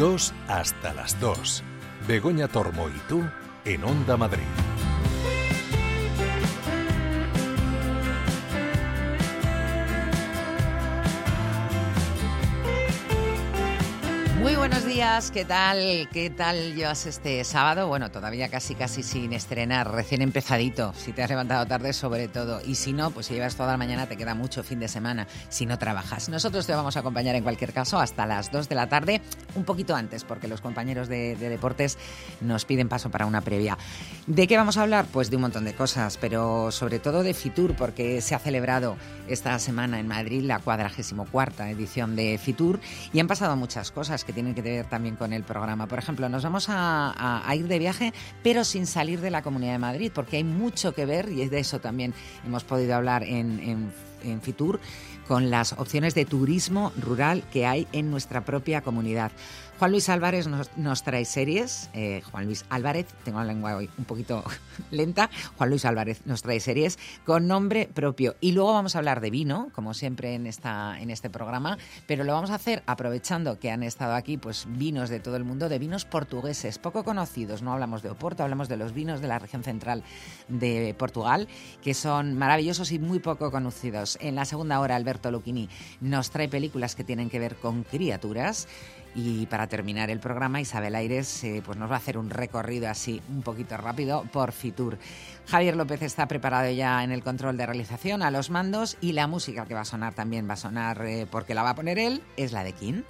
2 hasta las 2. Begoña Tormo y tú en Onda Madrid. Días, ¿qué tal? ¿Qué tal llevas este sábado? Bueno, todavía casi casi sin estrenar, recién empezadito, si te has levantado tarde sobre todo. Y si no, pues si llevas toda la mañana te queda mucho fin de semana si no trabajas. Nosotros te vamos a acompañar en cualquier caso hasta las 2 de la tarde, un poquito antes, porque los compañeros de, de deportes nos piden paso para una previa. ¿De qué vamos a hablar? Pues de un montón de cosas, pero sobre todo de Fitur, porque se ha celebrado esta semana en Madrid la 44 edición de Fitur y han pasado muchas cosas que tienen que ver también con el programa. Por ejemplo, nos vamos a, ir de viaje, pero sin salir de la Comunidad de Madrid, porque hay mucho que ver y de eso también hemos podido hablar en Fitur con las opciones de turismo rural que hay en nuestra propia comunidad. Juan Luis Álvarez nos, nos trae series. Eh, Juan Luis Álvarez, tengo la lengua hoy un poquito lenta. Juan Luis Álvarez nos trae series con nombre propio. Y luego vamos a hablar de vino, como siempre en, esta, en este programa, pero lo vamos a hacer aprovechando que han estado aquí pues vinos de todo el mundo, de vinos portugueses, poco conocidos. No hablamos de Oporto, hablamos de los vinos de la región central de Portugal, que son maravillosos y muy poco conocidos. En la segunda hora, Alberto Lucchini nos trae películas que tienen que ver con criaturas. Y para terminar el programa, Isabel Aires eh, pues nos va a hacer un recorrido así un poquito rápido por Fitur. Javier López está preparado ya en el control de realización, a los mandos, y la música que va a sonar también va a sonar eh, porque la va a poner él, es la de King.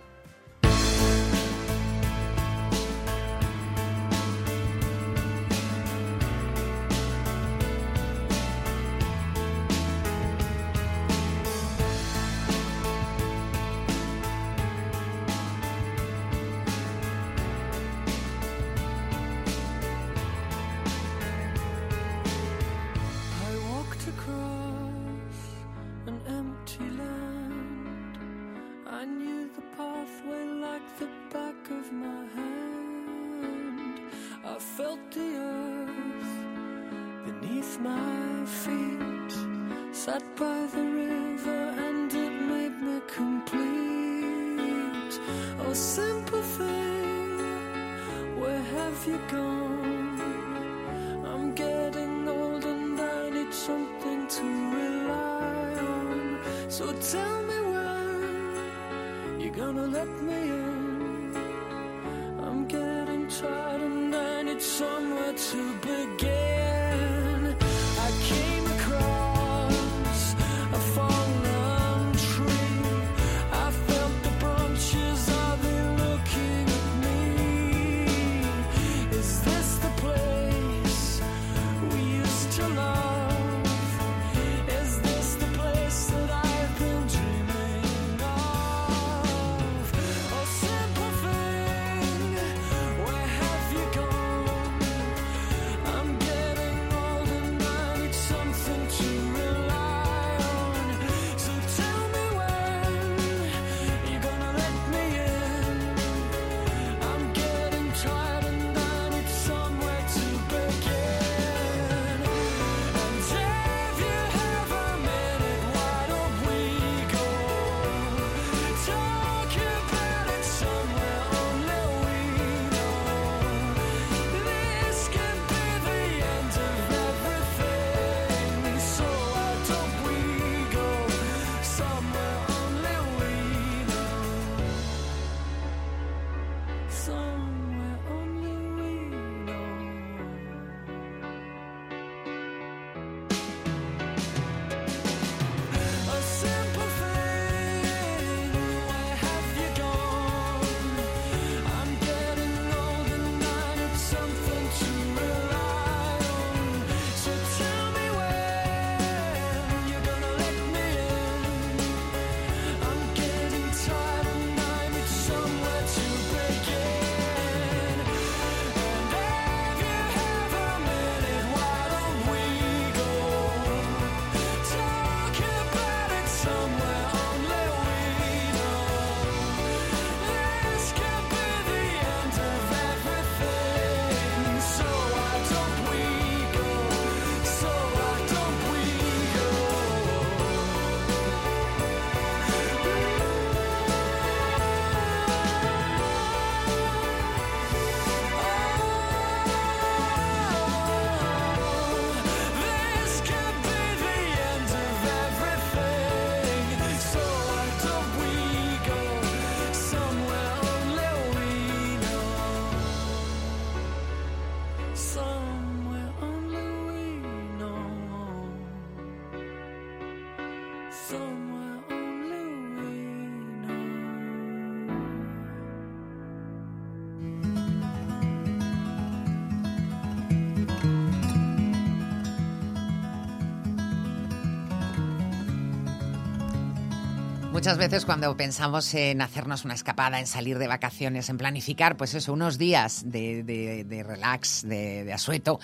Muchas veces cuando pensamos en hacernos una escapada, en salir de vacaciones, en planificar, pues eso, unos días de, relax, de, asueto,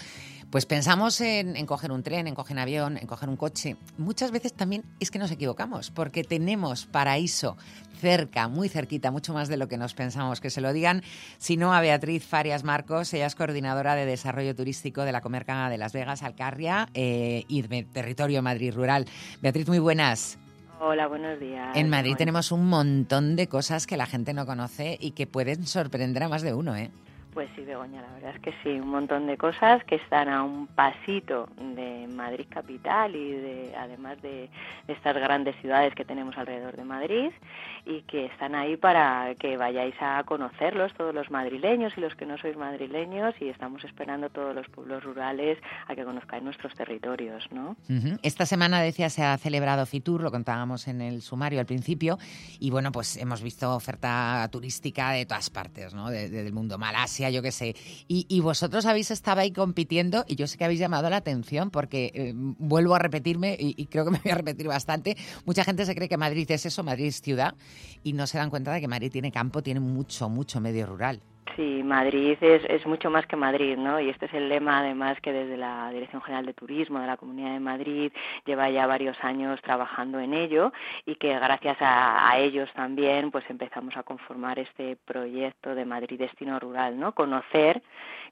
pues pensamos en, coger un tren, en coger un avión, en coger un coche. Muchas veces también es que nos equivocamos, porque tenemos paraíso cerca, muy cerquita, mucho más de lo que nos pensamos. Que se lo digan, si no, a Beatriz Farias Marcos, ella es coordinadora de Desarrollo Turístico de la Comarca de Las Vegas, Alcarria eh, y de Territorio Madrid Rural. Beatriz, muy buenas. Hola, buenos días. En Madrid tenemos un montón de cosas que la gente no conoce y que pueden sorprender a más de uno, ¿eh? Pues sí, Begoña, la verdad es que sí, un montón de cosas que están a un pasito de Madrid capital y de, además de, estas grandes ciudades que tenemos alrededor de Madrid y que están ahí para que vayáis a conocerlos todos los madrileños y los que no sois madrileños y estamos esperando todos los pueblos rurales a que conozcáis nuestros territorios, ¿no? Esta semana decía se ha celebrado Fitur, lo contábamos en el sumario al principio y bueno, pues hemos visto oferta turística de todas partes, ¿no? del mundo, Malasia yo qué sé. Y, vosotros habéis estado ahí compitiendo y yo sé que habéis llamado la atención porque eh, vuelvo a repetirme y, creo que me voy a repetir bastante. Mucha gente se cree que Madrid es eso, Madrid es ciudad y no se dan cuenta de que Madrid tiene campo, tiene mucho, mucho medio rural. Sí, Madrid es, es mucho más que Madrid, ¿no? Y este es el lema, además, que desde la Dirección General de Turismo de la Comunidad de Madrid lleva ya varios años trabajando en ello y que gracias a, a ellos también, pues empezamos a conformar este proyecto de Madrid Destino Rural, ¿no? Conocer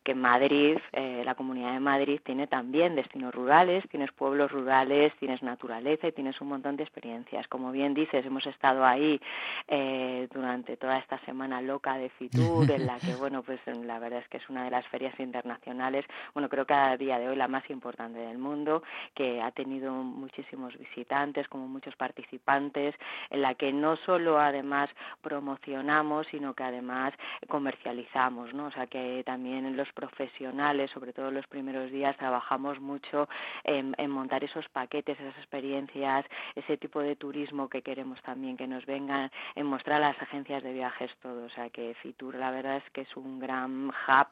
que Madrid, eh, la Comunidad de Madrid, tiene también destinos rurales, tienes pueblos rurales, tienes naturaleza y tienes un montón de experiencias. Como bien dices, hemos estado ahí eh, durante toda esta semana loca de Fitur, en la que, bueno, pues la verdad es que es una de las ferias internacionales, bueno, creo que a día de hoy la más importante del mundo, que ha tenido muchísimos visitantes, como muchos participantes, en la que no solo además promocionamos, sino que además comercializamos, ¿no? O sea, que también los profesionales, sobre todo los primeros días, trabajamos mucho en, montar esos paquetes, esas experiencias, ese tipo de turismo que queremos también que nos vengan, en mostrar a las agencias de viajes todo. O sea que Fitur la verdad es que es un gran hub,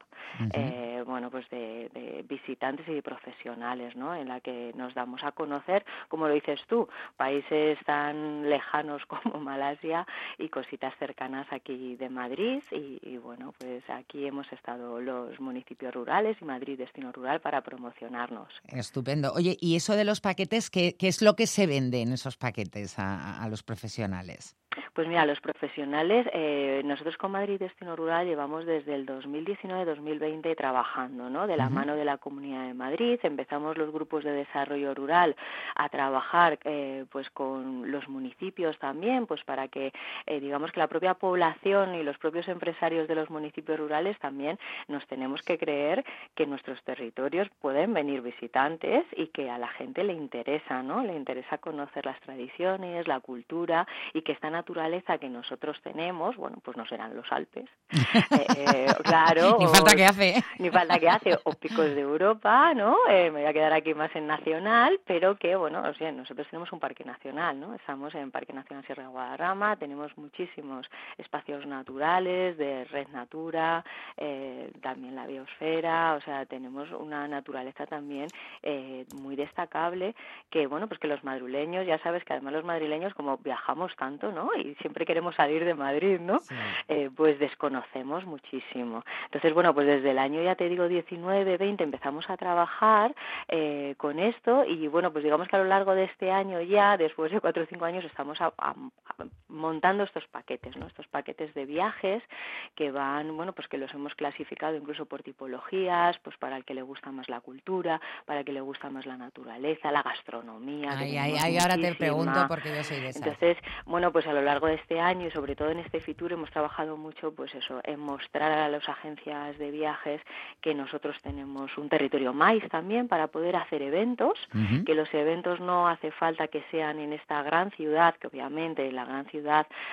eh, bueno, pues de, visitantes y de profesionales, ¿no? En la que nos damos a conocer, como lo dices tú, países tan lejanos como Malasia y cositas cercanas aquí de Madrid y, y bueno, pues aquí hemos estado los municipios rurales y Madrid Destino Rural para promocionarnos. Estupendo. Oye, ¿y eso de los paquetes, qué, qué es lo que se vende en esos paquetes a los profesionales? Pues mira, los profesionales, eh, nosotros con Madrid Destino Rural llevamos desde el 2019-2020 trabajando, ¿no? De la mano de la Comunidad de Madrid, empezamos los grupos de desarrollo rural a trabajar, eh, pues con los municipios también, pues para que, eh, digamos que la propia población y los propios empresarios de los municipios rurales también nos tenemos que creer que nuestros territorios pueden venir visitantes y que a la gente le interesa, ¿no? Le interesa conocer las tradiciones, la cultura y que están naturaleza que nosotros tenemos, bueno, pues no serán los Alpes, eh, eh, claro. ni falta que hace. Ni falta que hace, o picos de Europa, ¿no? Eh, me voy a quedar aquí más en nacional, pero que, bueno, o sea, nosotros tenemos un parque nacional, ¿no? Estamos en Parque Nacional Sierra de Guadarrama, tenemos muchísimos espacios naturales de red natura, también la biosfera, o sea, tenemos una naturaleza también muy destacable que, bueno, pues que los madrileños, ya sabes que además los madrileños como viajamos tanto, ¿no? Y siempre queremos salir de Madrid, ¿no? Eh, pues desconocemos muchísimo. Entonces, bueno, pues desde el año, ya te digo, 19, 20, empezamos a trabajar eh, con esto y, bueno, pues digamos que a lo largo de este año ya, después de cuatro o cinco años, estamos montando estos paquetes, ¿no? Estos paquetes de viajes que van, bueno, pues que los hemos clasificado incluso por tipologías, pues para el que le gusta más la cultura, para el que le gusta más la naturaleza, la gastronomía. Ay, ay, ay, ahora te pregunto porque yo soy de esa. Entonces, bueno, pues a lo largo de este año y sobre todo en este Fitur hemos trabajado mucho, pues eso, en mostrar a las agencias de viajes que nosotros tenemos un territorio más también para poder hacer eventos, que los eventos no hace falta que sean en esta gran ciudad, que obviamente la gran ciudad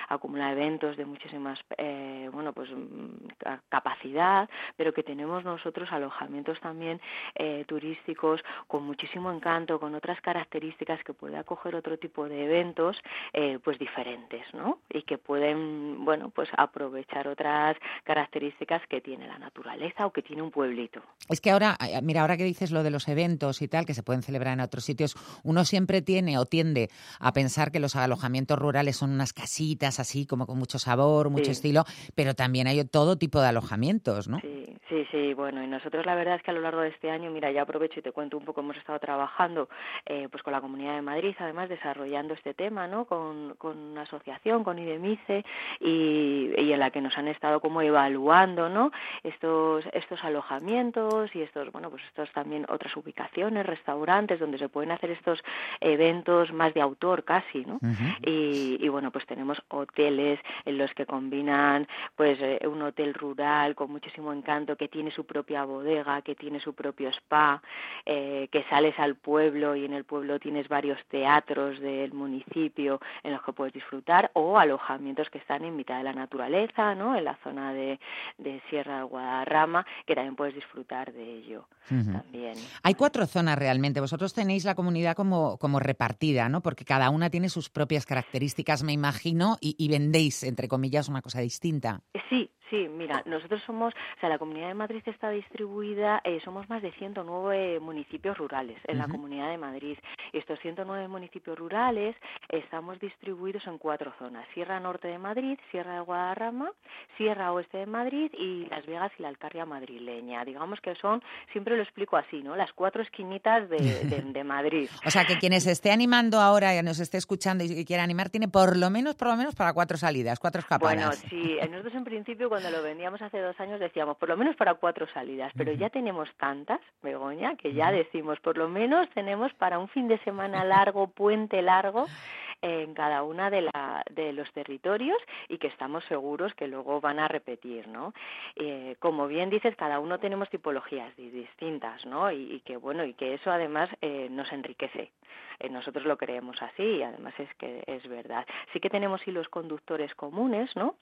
acumula eventos de muchísimas, eh, bueno, pues mm, capacidad, pero que tenemos nosotros alojamientos también eh, turísticos con muchísimo encanto, con otras características que puede acoger otro tipo de eventos, eh, pues diferentes. ¿no? Y que pueden, bueno, pues aprovechar otras características que tiene la naturaleza o que tiene un pueblito. Es que ahora, eh, mira, ahora que dices lo de los eventos y tal, que se pueden celebrar en otros sitios, uno siempre tiene o tiende a pensar que los alojamientos rurales son unas casitas así, como con mucho sabor, mucho estilo, pero también hay todo tipo de alojamientos, ¿no? Sí, sí, sí, bueno, y nosotros la verdad es que a lo largo de este año, mira, ya aprovecho y te cuento un poco, hemos estado trabajando eh, pues con la Comunidad de Madrid, además desarrollando este tema, ¿no? Con, con una asociación, con IDEMICE, y, y en la que nos han estado como evaluando, ¿no? Estos, estos alojamientos y estos, bueno, pues estos también otras ubicaciones, restaurantes donde se pueden hacer estos eventos más de autor casi, ¿no? y, y, bueno, pues tenemos hoteles en los que combinan pues eh, un hotel rural con muchísimo encanto que tiene su propia bodega, que tiene su propio spa, eh, que sales al pueblo y en el pueblo tienes varios teatros del municipio en los que puedes disfrutar o alojamientos que están en mitad de la naturaleza, ¿no? En la zona de, de Sierra de Guadarrama, que también puedes disfrutar de ello también. Hay cuatro zonas realmente. Vosotros tenéis la comunidad como, como repartida, ¿no? Porque cada una tiene sus propias características, me imagino, y, y vendéis, entre comillas, una cosa distinta. Sí, Sí, mira, nosotros somos, o sea, la Comunidad de Madrid está distribuida, eh, somos más de 109 municipios rurales en la Comunidad de Madrid. Y estos 109 municipios rurales estamos distribuidos en cuatro zonas: Sierra Norte de Madrid, Sierra de Guadarrama, Sierra Oeste de Madrid y Las Vegas y la Alcarria madrileña. Digamos que son, siempre lo explico así, ¿no? Las cuatro esquinitas de, de, Madrid. o sea, que quien se esté animando ahora y nos esté escuchando y quiera animar tiene por lo menos, por lo menos para cuatro salidas, cuatro escapadas. Bueno, sí, nosotros en principio cuando lo vendíamos hace dos años decíamos por lo menos para cuatro salidas, pero ya tenemos tantas, Begoña, que ya decimos por lo menos tenemos para un fin de semana largo, puente largo, en cada una de, la, de los territorios y que estamos seguros que luego van a repetir, ¿no? Eh, como bien dices, cada uno tenemos tipologías distintas, ¿no? Y, que bueno y que eso además eh, nos enriquece. Eh, nosotros lo creemos así y además es que es verdad. Sí que tenemos hilos conductores comunes, ¿no?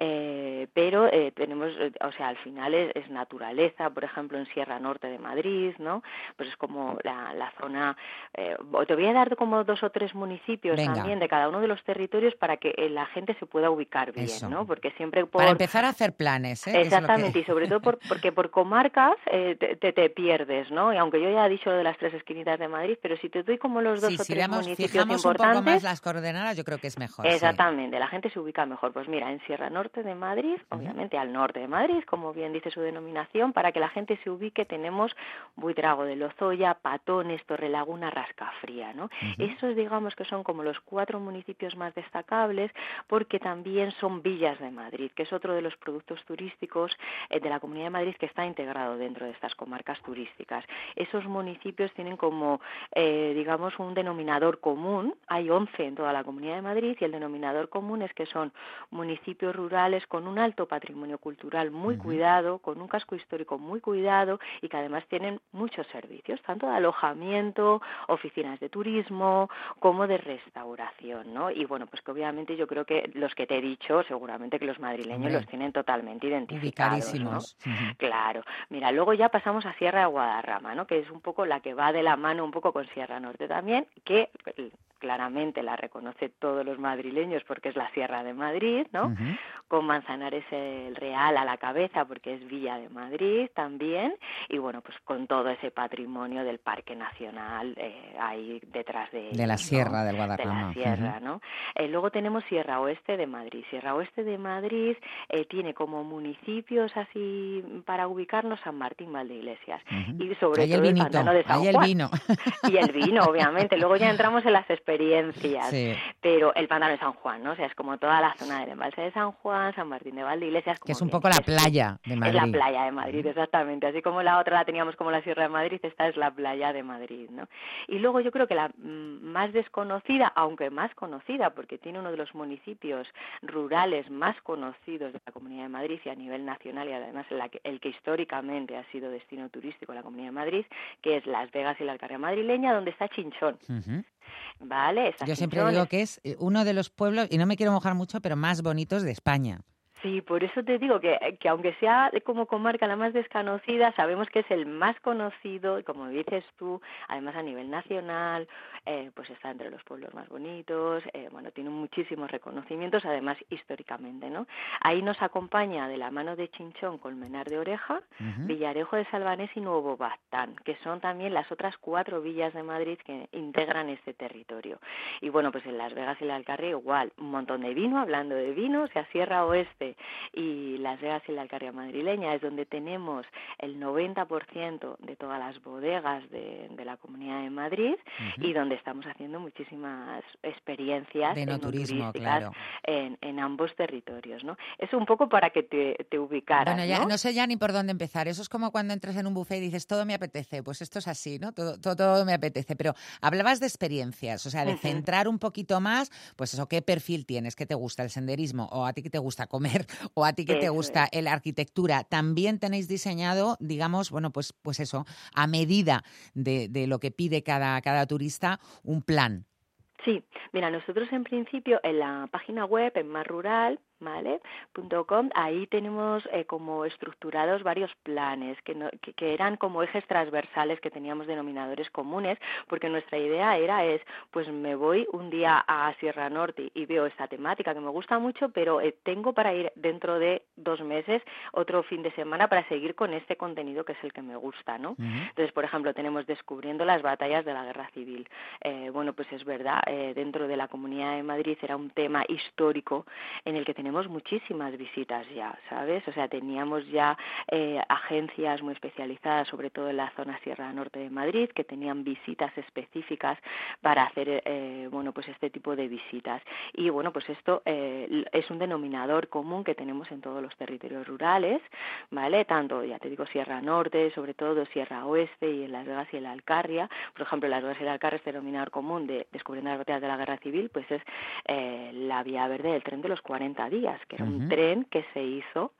eh, pero eh, tenemos, eh, o sea, al final es, es, naturaleza, por ejemplo, en Sierra Norte de Madrid, ¿no? Pues es como la, la zona. Eh, te voy a dar como dos o tres municipios Venga. también de cada uno de los territorios para que la gente se pueda ubicar bien, Eso. ¿no? Porque siempre por... Para empezar a hacer planes, ¿eh? Exactamente, que... y sobre todo por, porque por comarcas eh, te, te, te, pierdes, ¿no? Y aunque yo ya he dicho lo de las tres esquinitas de Madrid, pero si te doy como los dos sí, o si tres veamos, municipios fijamos importantes, un poco más las coordenadas, yo creo que es mejor. Exactamente, sí. la gente se ubica mejor. Pues mira, en Sierra Norte de Madrid, uh -huh. obviamente al norte de Madrid, como bien dice su denominación, para que la gente se ubique tenemos Buitrago de Lozoya, Patones, Torrelaguna, Rascafría, ¿no? Uh -huh. Esos digamos que son como los cuatro municipios más destacables porque también son villas de Madrid, que es otro de los productos turísticos eh, de la Comunidad de Madrid que está integrado dentro de estas comarcas turísticas. Esos municipios tienen como, eh, digamos, un denominador común, hay 11 en toda la Comunidad de Madrid y el denominador común es que son municipios rurales con un alto patrimonio cultural muy uh -huh. cuidado, con un casco histórico muy cuidado y que además tienen muchos servicios, tanto de alojamiento, oficinas de turismo, como de restauración, ¿no? Y bueno, pues que obviamente yo creo que los que te he dicho, seguramente que los madrileños Hombre. los tienen totalmente identificados, ¿no? Uh -huh. Claro. Mira, luego ya pasamos a Sierra de Guadarrama, ¿no? Que es un poco la que va de la mano un poco con Sierra Norte también, que claramente la reconoce todos los madrileños porque es la Sierra de Madrid, ¿no? Uh -huh. Con Manzanares el Real a la cabeza porque es Villa de Madrid también y bueno, pues con todo ese patrimonio del Parque Nacional eh, ahí detrás de De la Sierra del Guadarrama. De la Sierra, uh -huh. ¿no? Eh, luego tenemos Sierra Oeste de Madrid. Sierra Oeste de Madrid eh, tiene como municipios así para ubicarnos San Martín Valdeiglesias uh -huh. y sobre ahí todo el, el pantano de San Juan. el vino. y el vino, obviamente. Luego ya entramos en las experiencias. Sí. Pero el pantano de San Juan, ¿no? O sea, es como toda la zona del embalse de San Juan, San Martín de Valdeiglesias. Que es un poco la playa de Madrid. Es la playa de Madrid, exactamente. Así como la otra la teníamos como la Sierra de Madrid, esta es la playa de Madrid, ¿no? Y luego yo creo que la mm, más desconocida, aunque más conocida, porque tiene uno de los municipios rurales más conocidos de la Comunidad de Madrid y a nivel nacional y además el que, el que históricamente ha sido destino turístico de la Comunidad de Madrid, que es Las Vegas y la Alcarria madrileña, donde está Chinchón. Uh -huh. ¿Vale? Yo siempre digo que es eh, uno de los pueblos, y no me quiero mojar mucho, pero más bonitos de España. Sí, por eso te digo que, que aunque sea como comarca la más desconocida, sabemos que es el más conocido y como dices tú, además a nivel nacional, eh, pues está entre los pueblos más bonitos, eh, bueno, tiene muchísimos reconocimientos, además históricamente, ¿no? Ahí nos acompaña de la mano de Chinchón, Colmenar de Oreja, Villarejo de Salvanés y Nuevo Bastán, que son también las otras cuatro villas de Madrid que integran este territorio. Y bueno, pues en Las Vegas y la Alcarria igual, un montón de vino, hablando de vino, o sea, Sierra Oeste y Las Vegas y la Alcarria madrileña es donde tenemos el 90% de todas las bodegas de, la Comunidad de Madrid y donde estamos haciendo muchísimas experiencias de no turismo, claro. en, ambos territorios, ¿no? Es un poco para que te, te ubicaras, Bueno, ya ¿no? sé ya ni por dónde empezar. Eso es como cuando entras en un buffet y dices, todo me apetece. Pues esto es así, ¿no? Todo, todo, me apetece. Pero hablabas de experiencias, o sea, de centrar un poquito más, pues eso, ¿qué perfil tienes? ¿Qué te gusta? ¿El senderismo? ¿O a ti que te gusta comer? ¿O a ti que te gusta la arquitectura? También tenéis diseñado, digamos, bueno, pues, pues eso, a medida de, de lo que pide cada, cada turista, un plan. Sí, mira, nosotros en principio en la página web, en Más Rural, ¿vale? .com, ahí tenemos eh, como estructurados varios planes que, que, eran como ejes transversales que teníamos denominadores comunes, porque nuestra idea era es, pues me voy un día a Sierra Norte y veo esta temática que me gusta mucho, pero eh, tengo para ir dentro de dos meses otro fin de semana para seguir con este contenido que es el que me gusta, ¿no? Entonces, por ejemplo, tenemos descubriendo las batallas de la guerra civil. Eh, bueno, pues es verdad, dentro de la Comunidad de Madrid era un tema histórico en el que tenemos muchísimas visitas ya, ¿sabes? O sea, teníamos ya eh, agencias muy especializadas, sobre todo en la zona Sierra Norte de Madrid, que tenían visitas específicas para hacer, eh, bueno, pues este tipo de visitas. Y bueno, pues esto eh, es un denominador común que tenemos en todos los territorios rurales, ¿vale? Tanto, ya te digo, Sierra Norte, sobre todo Sierra Oeste y en Las Vegas y en la Alcarria. Por ejemplo, Las Vegas y la Alcarria, este denominador común de descubriendo las batallas de la Guerra Civil, pues es la vía verde del tren de los 40 días que era un tren que se hizo,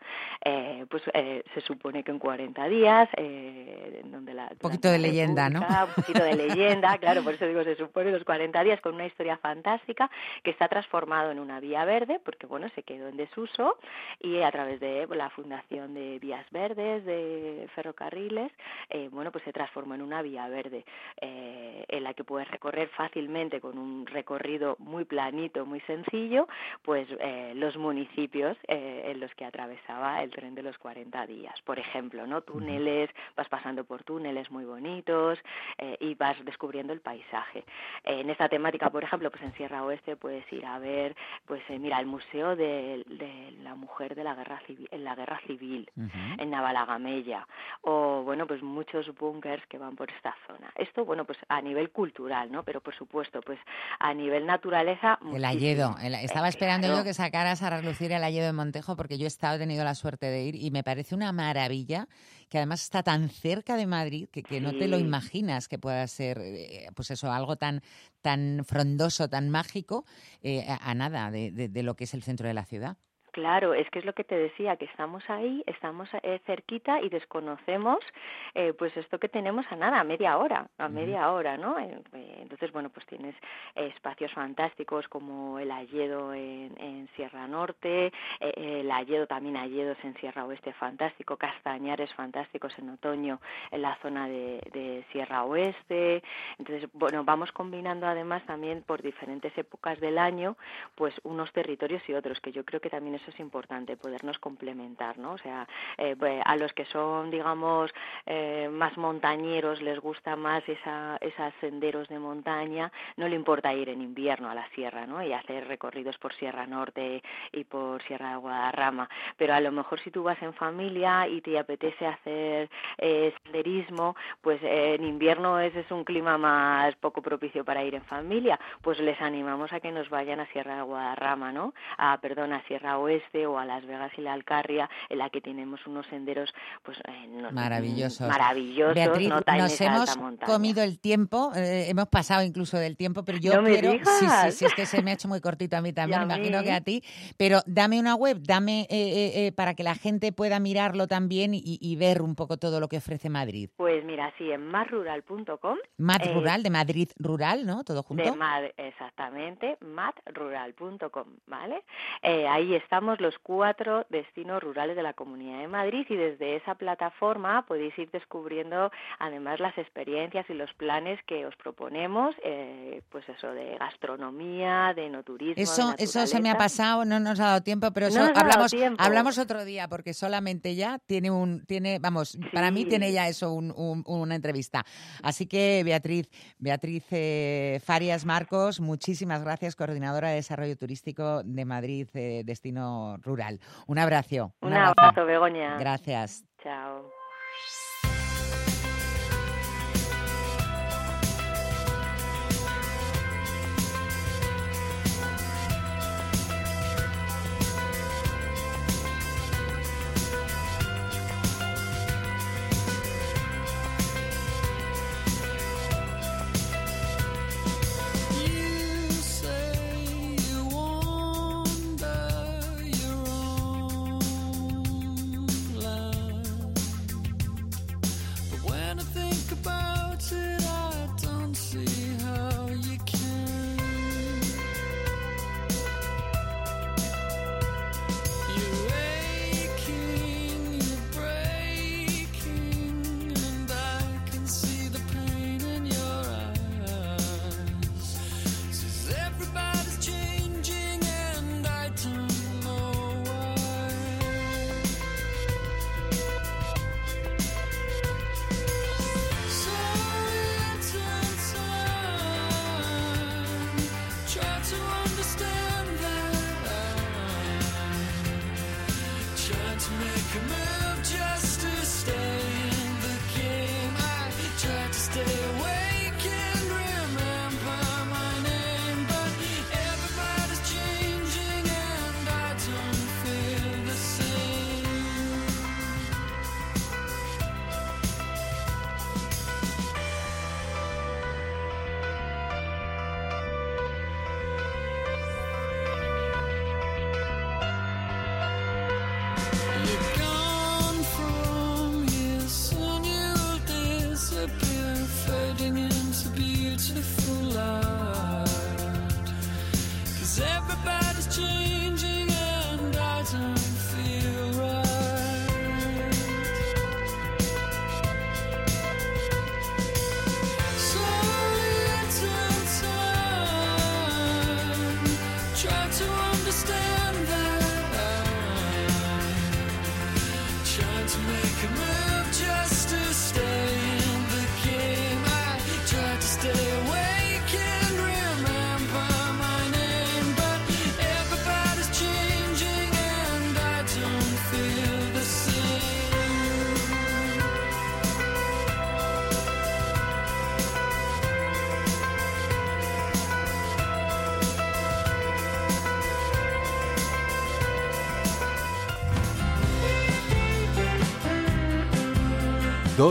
eh, pues eh, se supone que en 40 días, eh, donde la... Un poquito de leyenda, ¿no? Un poquito de leyenda, claro, por eso digo, se supone los 40 días con una historia fantástica que está transformado en una vía verde, porque bueno, se quedó en desuso y a través de la fundación de vías verdes, de ferrocarriles, eh, bueno, pues se transformó en una vía verde en la que puedes recorrer fácilmente con un recorrido muy planito, muy sencillo, pues los municipios eh, en los que atravesaba el tren de los 40 días. Por ejemplo, ¿no? Túneles, vas pasando por túneles muy bonitos eh, y vas descubriendo el paisaje. en esta temática, por ejemplo, pues en Sierra Oeste puedes ir a ver, pues eh, mira, el Museo de, la Mujer de la Guerra Civil, en la Guerra Civil, en Navalagamella, o bueno, pues muchos búnkers que van por esta zona. Esto, bueno, pues a nivel cultural, ¿no? Pero por supuesto, pues a nivel naturaleza... El Alledo. estaba esperando yo que sacaras a lucir el Ayedo de Montejo porque yo he estado, he tenido la suerte de ir y me parece una maravilla que además está tan cerca de Madrid que, que no te lo imaginas que pueda ser, eh, pues eso, algo tan, tan frondoso, tan mágico, eh, a, nada de lo que es el centro de la ciudad. Claro, es que es lo que te decía, que estamos ahí, estamos eh, cerquita y desconocemos eh, pues esto que tenemos a nada, a media hora, a media hora, ¿no? Eh, entonces, bueno, pues tienes espacios fantásticos como el Alledo en, en Sierra Norte, el Alledo también Alledos en Sierra Oeste fantástico, Castañares fantásticos en otoño en la zona de, de Sierra Oeste. Entonces, bueno, vamos combinando además también por diferentes épocas del año, pues unos territorios y otros, que yo creo que también es eso es importante, podernos complementar, ¿no? O sea, eh, a los que son, digamos, eh, más montañeros, les gusta más esa, esos senderos de montaña, no le importa ir en invierno a la sierra, ¿no? Y hacer recorridos por Sierra Norte y por Sierra de Guadarrama, pero a lo mejor si tú vas en familia y te apetece hacer eh, senderismo, pues en invierno ese es un clima más poco propicio para ir en familia, pues les animamos a que nos vayan a Sierra de Guadarrama, ¿no? A, perdón, a Sierra Oeste o a Las Vegas y la Alcarria, en la que tenemos unos senderos pues eh, maravillosos. maravillosos Beatriz, nos hemos comido el tiempo, eh, hemos pasado incluso del tiempo, pero yo quiero, sí, sí, sí, es que se me ha hecho muy cortito a mí también, imagino que a ti, pero dame una web, dame eh, para que la gente pueda mirarlo también y, ver un poco todo lo que ofrece Madrid. Pues mira, sí, en madrural.com. Mad Rural, de Madrid Rural, ¿no? Todo junto. De Mad, exactamente, madrural.com, ¿vale? ahí estamos los cuatro destinos rurales de la Comunidad de Madrid y desde esa plataforma podéis ir descubriendo además las experiencias y los planes que os proponemos, eh, pues eso de gastronomía, de no turismo. Eso, eso se me ha pasado, no nos ha dado tiempo, pero eso hablamos, hablamos otro día porque solamente ya tiene un, tiene, vamos, para mí tiene ya eso una entrevista. Así que Beatriz, Beatriz eh, Farias Marcos, muchísimas gracias, coordinadora de desarrollo turístico de Madrid, eh, destino rural. Un abrazo. Un, abrazo, Begoña. Gracias. Chao.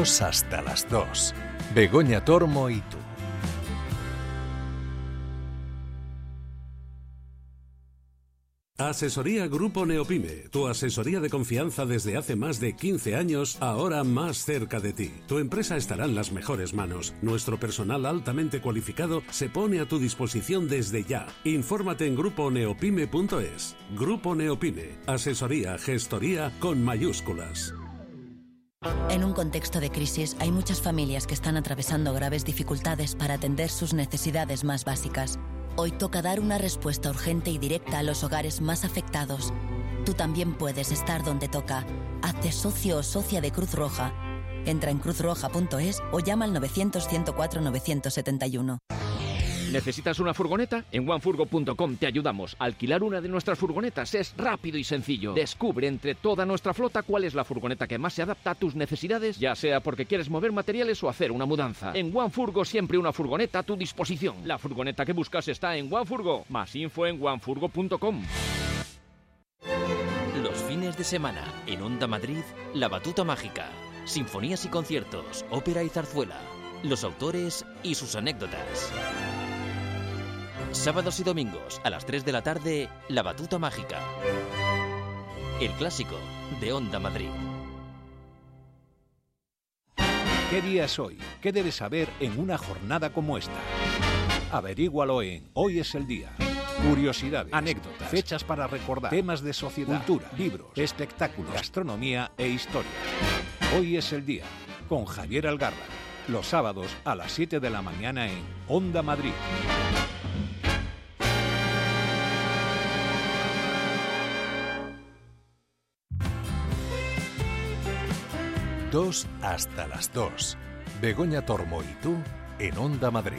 Hasta las dos. Begoña Tormo y tú. Asesoría Grupo Neopime, tu asesoría de confianza desde hace más de 15 años, ahora más cerca de ti. Tu empresa estará en las mejores manos. Nuestro personal altamente cualificado se pone a tu disposición desde ya. Infórmate en gruponeopime.es. Grupo Neopime, asesoría, gestoría con mayúsculas. En un contexto de crisis hay muchas familias que están atravesando graves dificultades para atender sus necesidades más básicas. Hoy toca dar una respuesta urgente y directa a los hogares más afectados. Tú también puedes estar donde toca. Hazte socio o socia de Cruz Roja. Entra en cruzroja.es o llama al 900 104 971. ¿Necesitas una furgoneta? En onefurgo.com te ayudamos. Alquilar una de nuestras furgonetas es rápido y sencillo. Descubre entre toda nuestra flota cuál es la furgoneta que más se adapta a tus necesidades, ya sea porque quieres mover materiales o hacer una mudanza. En OneFurgo siempre una furgoneta a tu disposición. La furgoneta que buscas está en OneFurgo. Más info en onefurgo.com. Los fines de semana en Onda Madrid, La Batuta Mágica. Sinfonías y conciertos, ópera y zarzuela. Los autores y sus anécdotas. Sábados y domingos a las 3 de la tarde, La Batuta Mágica. El clásico de Onda Madrid. ¿Qué día es hoy? ¿Qué debes saber en una jornada como esta? Averígualo en Hoy es el día. Curiosidades, anécdotas, fechas para recordar, temas de sociedad, cultura, libros, espectáculos, gastronomía e historia. Hoy es el día, con Javier Algarra. Los sábados a las 7 de la mañana en Onda Madrid. Dos hasta las dos. Begoña Tormo y tú en Onda Madrid.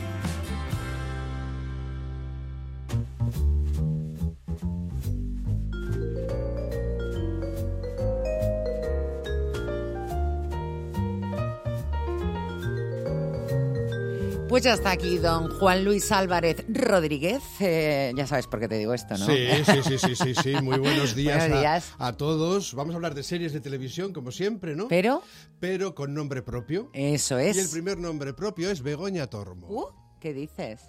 Pues ya está aquí don Juan Luis Álvarez Rodríguez. Eh, ya sabes por qué te digo esto, ¿no? Sí, sí, sí, sí, sí, sí. Muy buenos días, Buenos a- días. A, todos. Vamos a hablar de series de televisión, como siempre, ¿no? Pero, Pero con nombre propio. eso es. Y el primer nombre propio es Begoña Tormo. Uh, ¿Qué dices?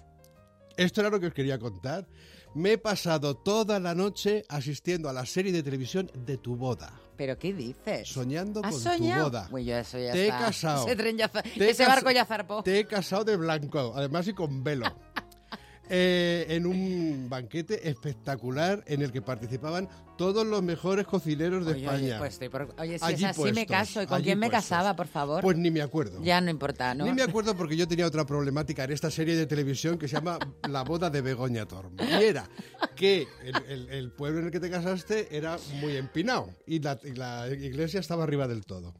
Esto era lo que os quería contar. Me he pasado toda la noche asistiendo a la serie de televisión de tu boda. ¿Pero qué dices? Soñando ¿Has con soñado? tu boda. Uy, yo eso ya Te he está. casado. Ese, tren ya Te he ese barco ya zarpó. Te he casado de blanco, además y con velo. Eh, en un banquete espectacular en el que participaban todos los mejores cocineros de Oye, España. oye, pues estoy por- oye, si Allí es así me caso. ¿Y con quién me puestos. casaba, por favor? Pues ni me acuerdo. ya no importa, ¿no? Ni me acuerdo porque yo tenía otra problemática en esta serie de televisión que se llama La boda de Begoña Tormo. Y era que el, el- el pueblo en el que te casaste era muy empinado y la, y la iglesia estaba arriba del todo.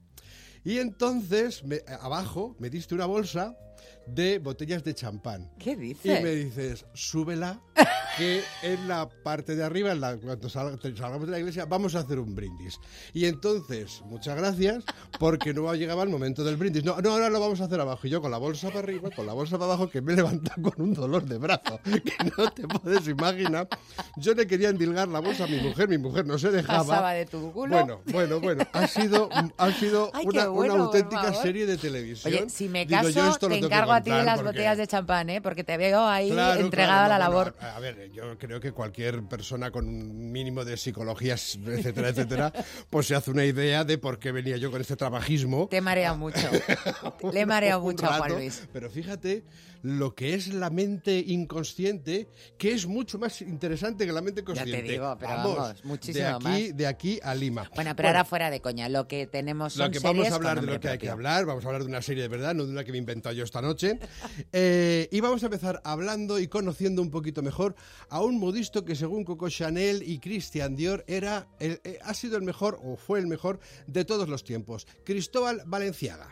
Y entonces, me- abajo, me diste una bolsa de botellas de champán. ¿Qué Y dices? me dices, súbela, que en la parte de arriba, en la- cuando sal- salgamos de la iglesia, vamos a hacer un brindis. Y entonces, muchas gracias, porque no llegaba el momento del brindis. No, no, ahora lo vamos a hacer abajo. Y yo con la bolsa para arriba, con la bolsa para abajo, que me levanta con un dolor de brazo, que no te puedes imaginar. Yo le quería endilgar la bolsa a mi mujer, mi mujer no se dejaba. Pasaba de tu culo. Bueno, bueno, bueno, ha sido, ha sido Ay, una, bueno, auténtica serie de televisión. Oye, si me Digo, yo caso, esto te encargo a ti las porque- botellas de champán, ¿eh? Porque te veo ahí Claro, entregado claro, a la labor. bueno, a, ver, yo creo que cualquier persona con un mínimo de psicología, etcétera, etcétera, pues se hace una idea de por qué venía yo con este trabajismo. Te marea mucho. Le un mucho a Juan Luis. Pero fíjate lo que es la mente inconsciente, que es mucho más interesante que la mente consciente. digo, pero vamos, muchísimo de aquí, más. de aquí a Lima. Bueno, pero ahora fuera de coña, lo que tenemos son Lo que vamos a hablar de lo que hay que hablar, vamos a hablar de una serie de verdad, no de una que me he inventado yo esta noche. Eh, y vamos a empezar hablando y conociendo un poquito mejor a un modisto que según Coco Chanel y Christian Dior era el- eh, ha sido el mejor o fue el mejor de todos los tiempos, Cristóbal Valenciaga.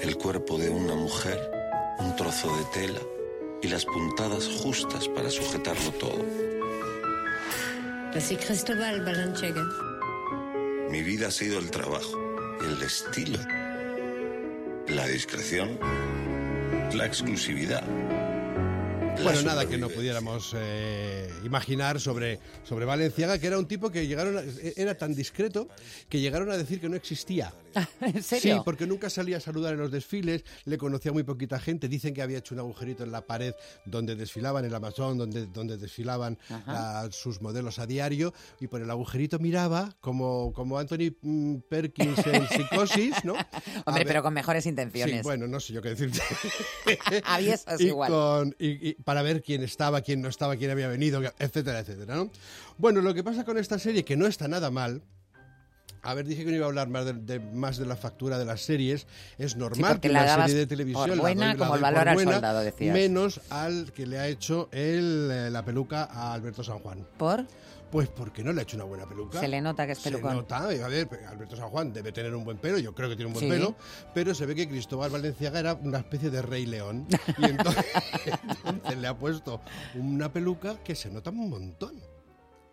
El cuerpo de una mujer, un trozo de tela y las puntadas justas para sujetarlo todo. C'est Cristobal Balenciaga. Mi vida ha sido el trabajo, el estilo, la discreción, la exclusividad. Bueno, nada que no pudiéramos eh, imaginar sobre, sobre Valenciaga, que era un tipo que llegaron a- era tan discreto que llegaron a decir que no existía. ¿En serio? Sí, porque nunca salía a saludar en los desfiles, le conocía muy poquita gente. Dicen que había hecho un agujerito en la pared donde desfilaban, el Amazon, donde, donde desfilaban a sus modelos a diario, y por el agujerito miraba como, como Anthony mm, Perkins en Psicosis, ¿no? Hombre, ver- pero con mejores intenciones. Sí, bueno, no sé yo qué decirte. Y igual. con- y- y para ver quién estaba, quién no estaba, quién había venido, etcétera, etcétera, ¿no? Bueno, lo que pasa con esta serie, que no está nada mal, a ver, dije que no iba a hablar más de, de- más de la factura de las series. Es normal que la una serie de televisión por la buena doy- la como el valor al buena, soldado, decías. Menos al que le ha hecho el, eh, la peluca a Alberto San Juan. ¿Por? Pues porque no le ha hecho una buena peluca. Se le nota que es pelucón. Se nota, a ver, Alberto San Juan debe tener un buen pelo, yo creo que tiene un buen Sí. pelo, pero se ve que Cristóbal Valenciaga era una especie de rey león. Y entonces, entonces le ha puesto una peluca que se nota un montón.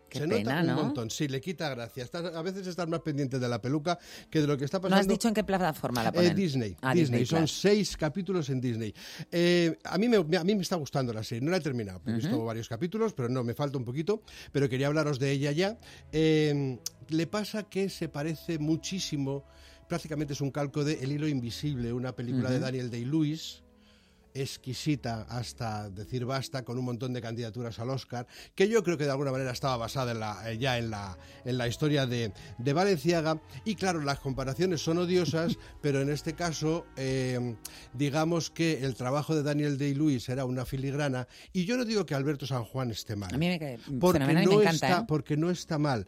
Qué se pena, nota un ¿no? montón, sí, le quita gracia. Estás- a veces estás más pendiente de la peluca que de lo que está ¿No pasando. has dicho en qué plataforma la Eh, ponen? Disney, Ah, Disney, son Plus. seis capítulos en Disney. Eh, a, mí me, a mí me está gustando la serie, no la he terminado, he visto varios capítulos, pero no, me falta un poquito, pero quería hablaros de ella ya. Eh, le pasa que se parece muchísimo, prácticamente es un calco de El hilo invisible, una película de Daniel Day-Lewis. Exquisita hasta decir basta, con un montón de candidaturas al Oscar, que yo creo que de alguna manera estaba basada en la, eh, ya en la, en la historia de, de Valenciaga. Y claro, las comparaciones son odiosas, pero en este caso, eh, digamos que el trabajo de Daniel Day-Lewis era una filigrana, y yo no digo que Alberto San Juan esté mal. A mí me, cae- porque no me encanta. está, ¿eh? porque no está mal,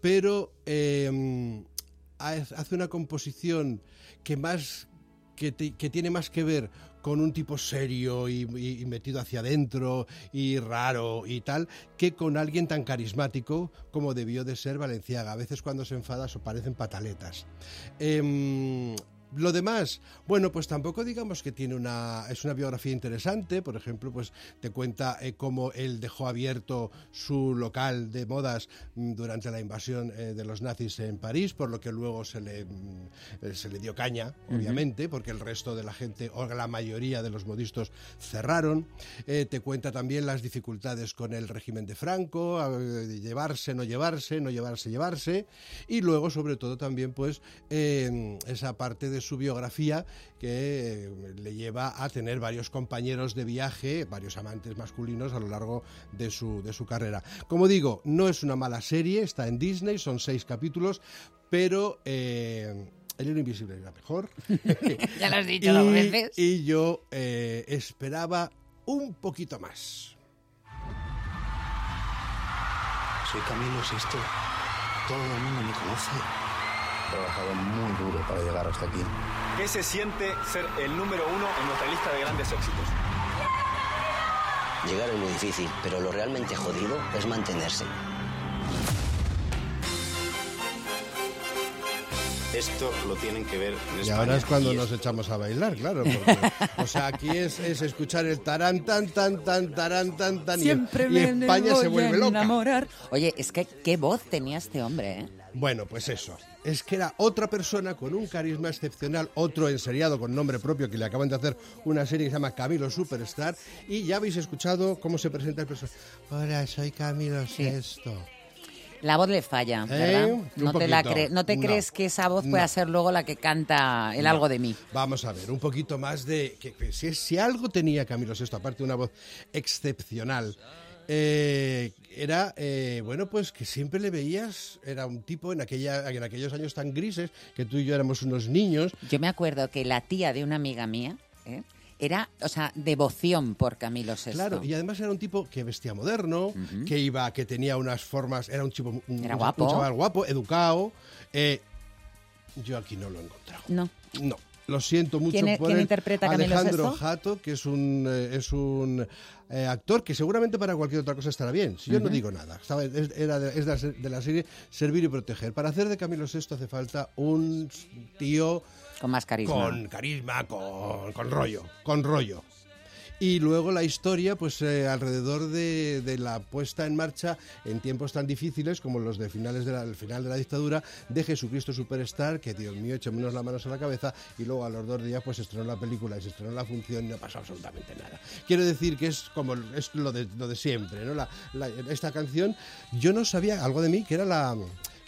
pero eh, ha- hace una composición que más que, te- que tiene más que ver con un tipo serio y, metido hacia adentro y raro y tal, que con alguien tan carismático como debió de ser Valenciaga. A veces cuando se enfada so- parecen pataletas. Em, lo demás, bueno, pues tampoco digamos que tiene una es una biografía interesante, por ejemplo, pues te cuenta eh, cómo él dejó abierto su local de modas mm, durante la invasión eh, de los nazis en París, por lo que luego se le mm, eh, se le dio caña, obviamente, porque el resto de la gente o la mayoría de los modistos cerraron. Eh, te cuenta también las dificultades con el régimen de Franco, llevarse, no llevarse, no llevarse, llevarse, y luego sobre todo también pues esa parte de su biografía que eh, le lleva a tener varios compañeros de viaje, varios amantes masculinos a lo largo de su, de su carrera. Como digo, no es una mala serie, está en Disney, son seis capítulos, pero... eh, el hilo invisible era mejor. Ya lo has dicho dos veces. Y yo eh, esperaba un poquito más. Soy Camilo Sisto. Todo el mundo me conoce. Trabajado muy duro para llegar hasta aquí. ¿Qué se siente ser el número uno en nuestra lista de grandes éxitos? Llegar es muy difícil, pero lo realmente jodido es mantenerse. Esto lo tienen que ver en Y España. ahora es cuando y nos echamos a bailar, claro. porque, o sea, aquí es, es escuchar el tarán, tan, tan, tan, tarán, tan, tan. y- Siempre y, me España se voy a vuelve loca. enamorar. Oye, es que qué voz tenía este hombre, ¿eh? Bueno, pues eso. Es que era otra persona con un carisma excepcional, otro enseriado con nombre propio que le acaban de hacer una serie que se llama Camilo Superstar. Y ya habéis escuchado cómo se presenta el personaje. Hola, soy Camilo Sesto. La voz le falla, ¿Eh? ¿verdad? No te, la cre- no te No. crees que esa voz pueda ser luego la que canta el algo de mí. Vamos a ver, un poquito más de... Que, que si, si algo tenía Camilo Sesto, aparte de una voz excepcional, eh, era, eh, bueno, pues que siempre le veías, era un tipo en, aquella, en aquellos años tan grises, que tú y yo éramos unos niños, Yo me acuerdo que la tía de una amiga mía ¿eh? era, o sea, devoción por Camilo VI. Claro, y además era un tipo que vestía moderno, que iba, que tenía unas formas, era un tipo, un, Era un guapo. chaval guapo, educado. eh, yo aquí no lo he encontrado. No. No. Lo siento mucho ¿Quién e- por quién él. interpreta a Camilo Alejandro? Jato, que es un eh, es un eh, actor que seguramente para cualquier otra cosa estará bien. Si yo no digo nada, Estaba- es, era de, es de la, se- de la serie Servir y Proteger. Para hacer de Camilo VI hace falta un tío Con más carisma. con carisma, con, con rollo, con rollo. Y luego la historia, pues eh, alrededor de, de la puesta en marcha en tiempos tan difíciles como los de finales de la, el final de la dictadura de Jesucristo Superstar, que Dios mío, echémonos las manos a la cabeza, y luego a los dos días pues se estrenó la película y se estrenó la función y no pasó absolutamente nada. Quiero decir que es como es lo de, lo de siempre, ¿no? La- la- esta canción, yo no sabía algo de mí que era la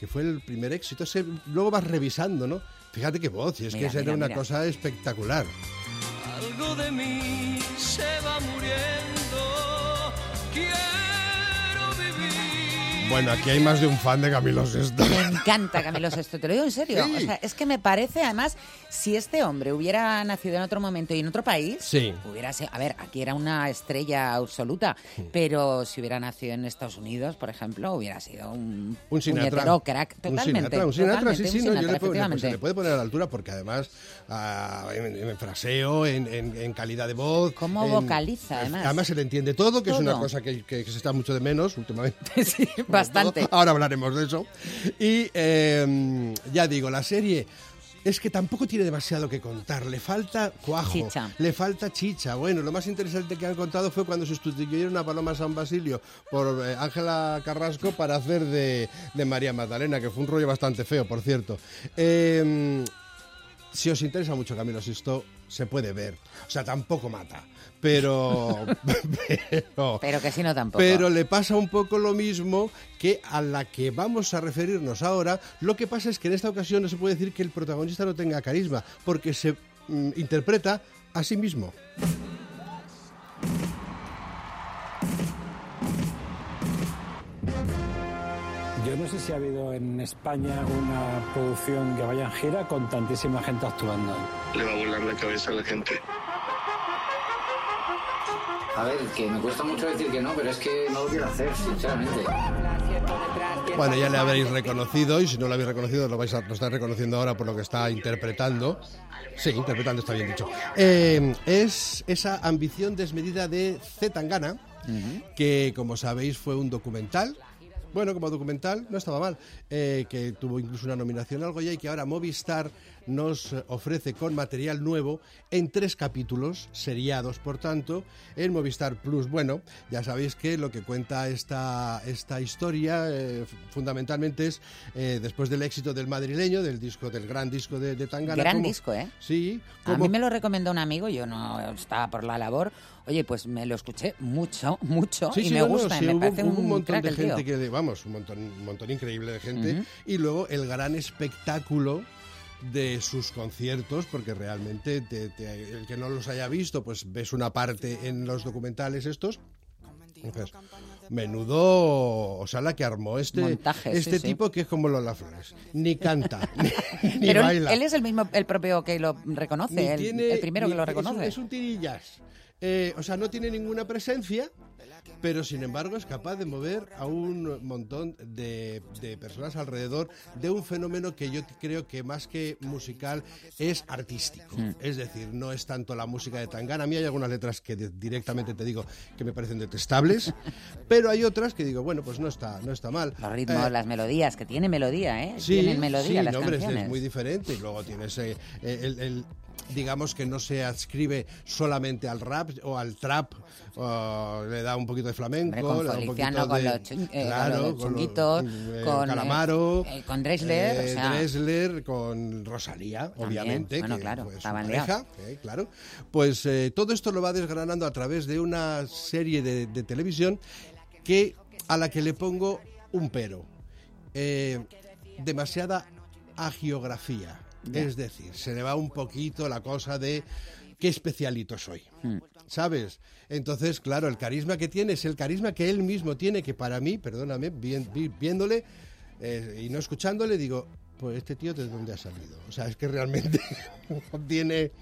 que fue el primer éxito. Luego vas revisando, ¿no? Fíjate qué voz, y es Mira, que era mira, una mira. cosa espectacular. Algo de mí se va muriendo. Bueno, aquí hay más de un fan de Camilo VI. Me encanta Camilo VI, te lo digo en serio. Sí. O sea, es que me parece, además, si este hombre hubiera nacido en otro momento y en otro país, Sí. hubiera sido, a ver, aquí era una estrella absoluta, pero si hubiera nacido en Estados Unidos, por ejemplo, hubiera sido un, Un Sinatra. crack. Un Totalmente. Sinatra, un Sinatra, totalmente, sí, sí, un no, yo Sinatra, le puedo- se le puede poner a la altura porque además ah, en, en fraseo, en, en- en calidad de voz. Cómo vocaliza, además. Además se le entiende todo, que es una cosa que, que- que se está mucho de menos últimamente. sí, bastante. Ahora hablaremos de eso. Y eh, ya digo, la serie es que tampoco tiene demasiado que contar. Le falta cuajo. Chicha. Le falta chicha. Bueno, lo más interesante que han contado fue cuando sustituyeron a Paloma San Basilio por eh, Ángela Carrasco para hacer de, de María Magdalena, que fue un rollo bastante feo, por cierto. Eh, si os interesa mucho Camilo Sisto, se puede ver. O sea, tampoco mata. Pero, pero, que si no tampoco. Pero le pasa un poco lo mismo que a la que vamos a referirnos ahora. Lo que pasa es que en esta ocasión no se puede decir que el protagonista no tenga carisma, porque se mm, interpreta a sí mismo. Yo no sé si ha habido en España una producción que vaya en gira con tantísima gente actuando. Le va a volar la cabeza a la gente. A ver, que me cuesta mucho decir que no, pero es que no lo quiero hacer, sinceramente. Bueno, ya le habréis reconocido y si no lo habéis reconocido lo vais a lo estáis reconociendo ahora por lo que está interpretando. Sí, interpretando está bien dicho. Eh, es esa ambición desmedida de Z Tangana, que como sabéis fue un documental. Bueno, como documental no estaba mal, eh, que tuvo incluso una nominación al Goya y que ahora Movistar nos ofrece con material nuevo en tres capítulos, seriados por tanto, en Movistar Plus. Bueno, ya sabéis que lo que cuenta esta, esta historia eh, fundamentalmente es eh, después del éxito del madrileño, del disco, del gran disco de, de Tangana. Gran disco, ¿eh? Sí. A mí me lo recomendó un amigo, yo no estaba por la labor. Oye, pues me lo escuché mucho, mucho Sí, y sí, me no, gusta, sí, me hubo, parece hubo un, un montón de gente que, vamos, un montón, un montón increíble de gente. Y luego el gran espectáculo de sus conciertos, porque realmente te- te- el que no los haya visto, pues ves una parte en los documentales estos. Entonces, menudo, o sea, la que armó este, Montaje, este sí. tipo que es como Lola Flores. Ni canta, ni, ni Pero él, baila. él es el mismo, el propio que lo reconoce, el, tiene- el primero ni- que lo es un- reconoce. Es un, tirillas. Eh, o sea, no tiene ninguna presencia, pero sin embargo es capaz de mover a un montón de, de personas alrededor de un fenómeno que yo creo que más que musical es artístico. Mm. Es decir, no es tanto la música de Tangana. A mí hay algunas letras que directamente te digo que me parecen detestables, pero hay otras que digo, bueno, pues no está, no está mal. Los ritmos, Eh, las melodías, que tiene melodía, ¿eh? Sí, Tienen melodía sí, las no, hombre, es- muy diferente. Y luego tienes eh, eh, el, el- digamos que no se adscribe solamente al rap o al trap, o le da un poquito de flamenco, Hombre, con le da un poquito con de, los eh, claro, con los con eh, con, eh, Calamaro, eh, con Drexler, o sea- con Rosalía, También, obviamente, bueno, que claro, fue su pareja, eh, claro. Pues eh, todo esto lo va desgranando a través de una serie de, de televisión que a la que le pongo un pero. Eh, demasiada agiografía. Es decir, se le va un poquito la cosa de qué especialito soy. Hmm. ¿Sabes? Entonces, claro, el carisma que tiene es el carisma que él mismo tiene, que para mí, perdóname, vi- vi- viéndole eh, y no escuchándole, digo, pues este tío de dónde ha salido. O sea, es que realmente tiene...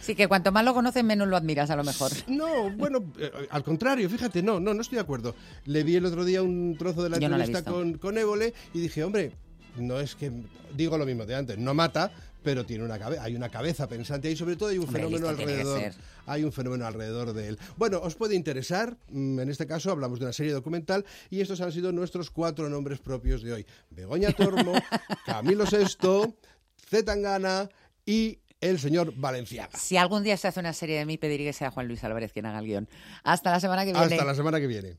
Sí, que cuanto más lo conoces, menos lo admiras a lo mejor. No, bueno, eh, al contrario, fíjate, no, no, no estoy de acuerdo. Le vi el otro día un trozo de la Yo no la he entrevista con, con Évole y dije, hombre, no es que digo lo mismo de antes, no mata, pero tiene una cabeza, hay una cabeza pensante y sobre todo hay un Hombre, fenómeno alrededor. Hay un fenómeno alrededor de él. Bueno, os puede interesar, mm, en este caso hablamos de una serie documental y estos han sido nuestros cuatro nombres propios de hoy. Begoña Tormo, Camilo Sesto, Zetangana y el señor Valenciaga. Si algún día se hace una serie de mí, pediría que sea Juan Luis Álvarez quien haga el guion. Hasta la semana que viene. Hasta la semana que viene.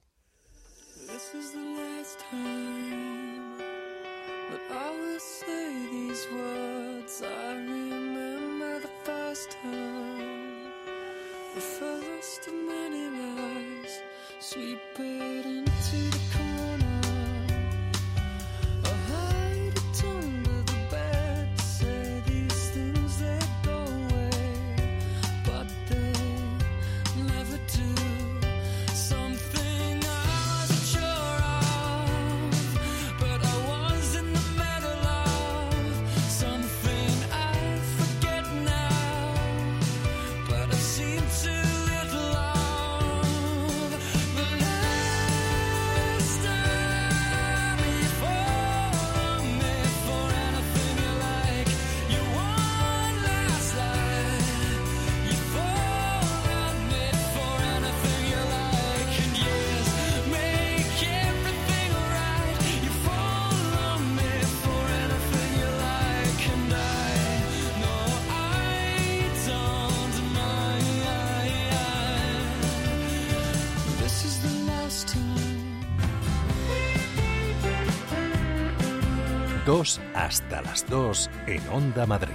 Hasta las dos en Onda Madrid.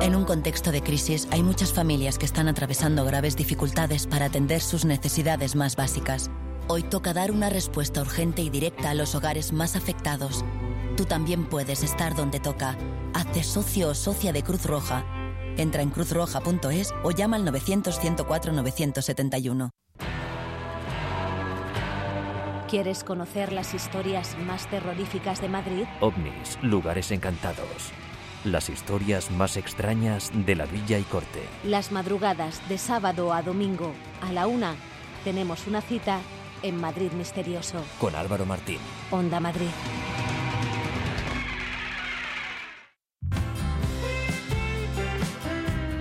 En un contexto de crisis hay muchas familias que están atravesando graves dificultades para atender sus necesidades más básicas. Hoy toca dar una respuesta urgente y directa a los hogares más afectados. Tú también puedes estar donde toca. Hazte socio o socia de Cruz Roja. Entra en cruzroja.es o llama al 900 104 971. ¿Quieres conocer las historias más terroríficas de Madrid? OVNIs, lugares encantados. Las historias más extrañas de la villa y corte. Las madrugadas de sábado a domingo a la una tenemos una cita en Madrid Misterioso. Con Álvaro Martín. Onda Madrid.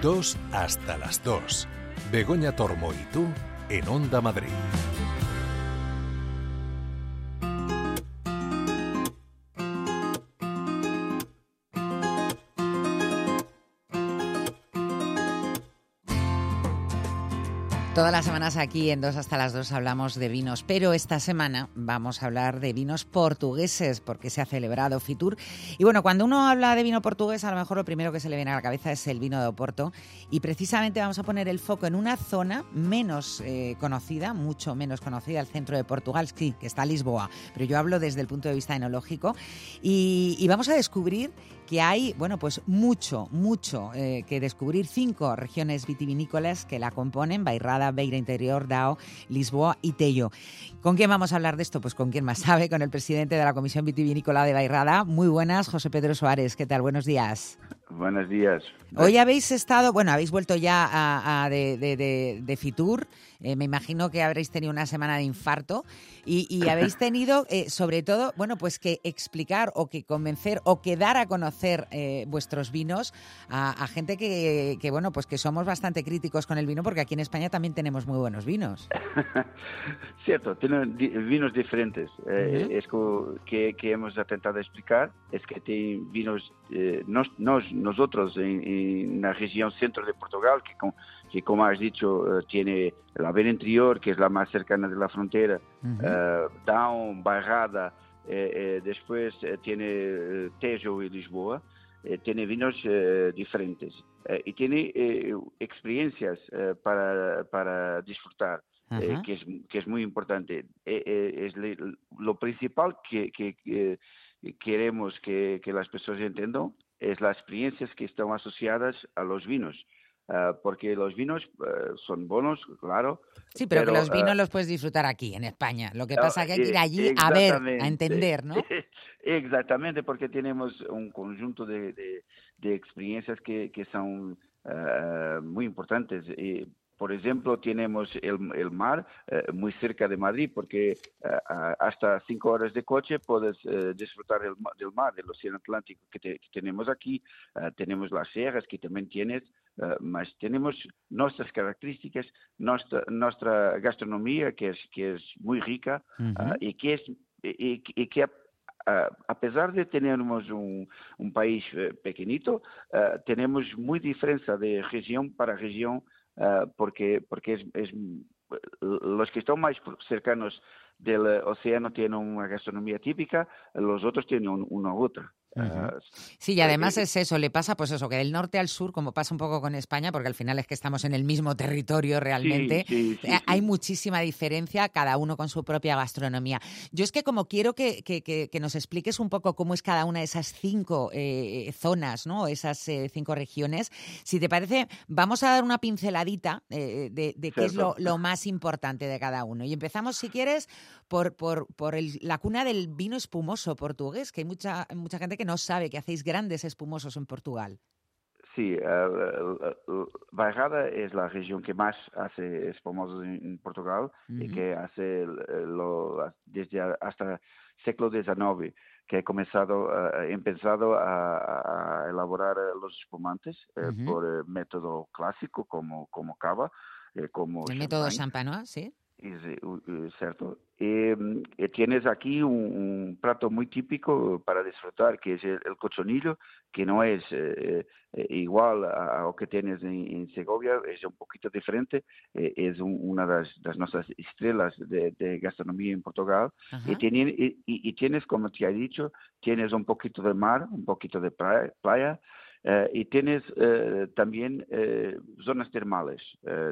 Dos hasta las dos. Begoña Tormo y tú en Onda Madrid. Todas las aquí en Dos hasta las Dos hablamos de vinos, pero esta semana vamos a hablar de vinos portugueses porque se ha celebrado Fitur. Y bueno, cuando uno habla de vino portugués, a lo mejor lo primero que se le viene a la cabeza es el vino de Oporto. Y precisamente vamos a poner el foco en una zona menos eh, conocida, mucho menos conocida, el centro de Portugal, sí, que está Lisboa. Pero yo hablo desde el punto de vista enológico. Y, y vamos a descubrir que hay, bueno, pues mucho, mucho eh, que descubrir. Cinco regiones vitivinícolas que la componen, Bairrada, Beira Dao, Lisboa y Tello. ¿Con quién vamos a hablar de esto? Pues con quien más sabe, con el presidente de la Comisión Vitivinícola de Bairrada. Muy buenas, José Pedro Suárez. ¿Qué tal? Buenos días. Buenos días. Hoy habéis estado, bueno, habéis vuelto ya a, a de, de, de, de, Fitur. Eh, me imagino que habréis tenido una semana de infarto y, y habéis tenido, eh, sobre todo, bueno, pues que explicar o que convencer o que dar a conocer eh, vuestros vinos a, a gente que, que, bueno, pues que somos bastante críticos con el vino porque aquí en España también tenemos muy buenos vinos. Cierto, tienen di vinos diferentes. Uh -huh. Es que, que, hemos intentado explicar es que tienen vinos, nos, nos, nosotros en, en, la región centro de Portugal, que, con, que como has dicho, tiene la Beira Interior, que es la más cercana de la frontera, uh -huh. uh, Down, Bairrada, eh, eh, después eh, tiene Tejo y Lisboa, tiene vinos diferentes y tiene experiencias para, para disfrutar. Uh -huh. que, es, que es muy importante. es lo principal que, que, que queremos que, que, las personas entiendan es las experiencias que están asociadas a los vinos. Uh, porque los vinos uh, son buenos, claro. Sí, pero, pero que los vinos uh, los puedes disfrutar aquí, en España. Lo que pasa es que hay que ir allí a ver, a entender, ¿no? Exactamente, porque tenemos un conjunto de, de, de experiencias que, que son muy importantes. Y, por ejemplo, tenemos el, el mar eh, muy cerca de Madrid, porque eh, hasta cinco horas de coche puedes eh, disfrutar el, del mar, del océano Atlántico que, te, que tenemos aquí. tenemos las sierras que también tienes, mas tenemos nuestras características, nuestra, nuestra gastronomía que es, que es muy rica uh -huh. y que es y, y que Uh, a pesar de tenermos un, un país uh, pequeñito, uh, tenemos muy diferencia de región para región uh, porque, porque es, es, los que están más cercanos del océano tienen una gastronomía típica, los otros tienen un, una otra. Uh -huh. Sí, y además es eso, le pasa pues eso, que del norte al sur, como pasa un poco con España, porque al final es que estamos en el mismo territorio realmente, sí, sí, sí, hay muchísima diferencia, cada uno con su propia gastronomía. Yo es que como quiero que, que, que nos expliques un poco cómo es cada una de esas cinco eh, zonas, ¿no? esas eh, cinco regiones, si te parece, vamos a dar una pinceladita eh, de, de qué es lo, lo, más importante de cada uno. Y empezamos, si quieres, por, por, por el, la cuna del vino espumoso portugués, que hay mucha, mucha gente que no sabe que hacéis grandes espumosos en Portugal. Sí, uh, uh, Bairrada es la región que más hace espumosos en, Portugal uh -huh. y que hace lo, desde hasta siglo XIX que ha comenzado, uh, empezado a, a, elaborar los espumantes -huh. por método clásico como, como cava, como el método champanois, sí. Cierto. Eh, tienes aquí un, un, plato muy típico para disfrutar, que es el, el cochonillo, que no es eh, igual a, a, lo que tienes en, en, Segovia, es un poquito diferente, eh, es un, una de las, de nuestras estrellas de, de, gastronomía en Portugal. Y, tiene, y, y, tienes, como te he dicho, tienes un poquito de mar, un poquito de playa, playa Uh, y tienes uh, también uh, zonas termales.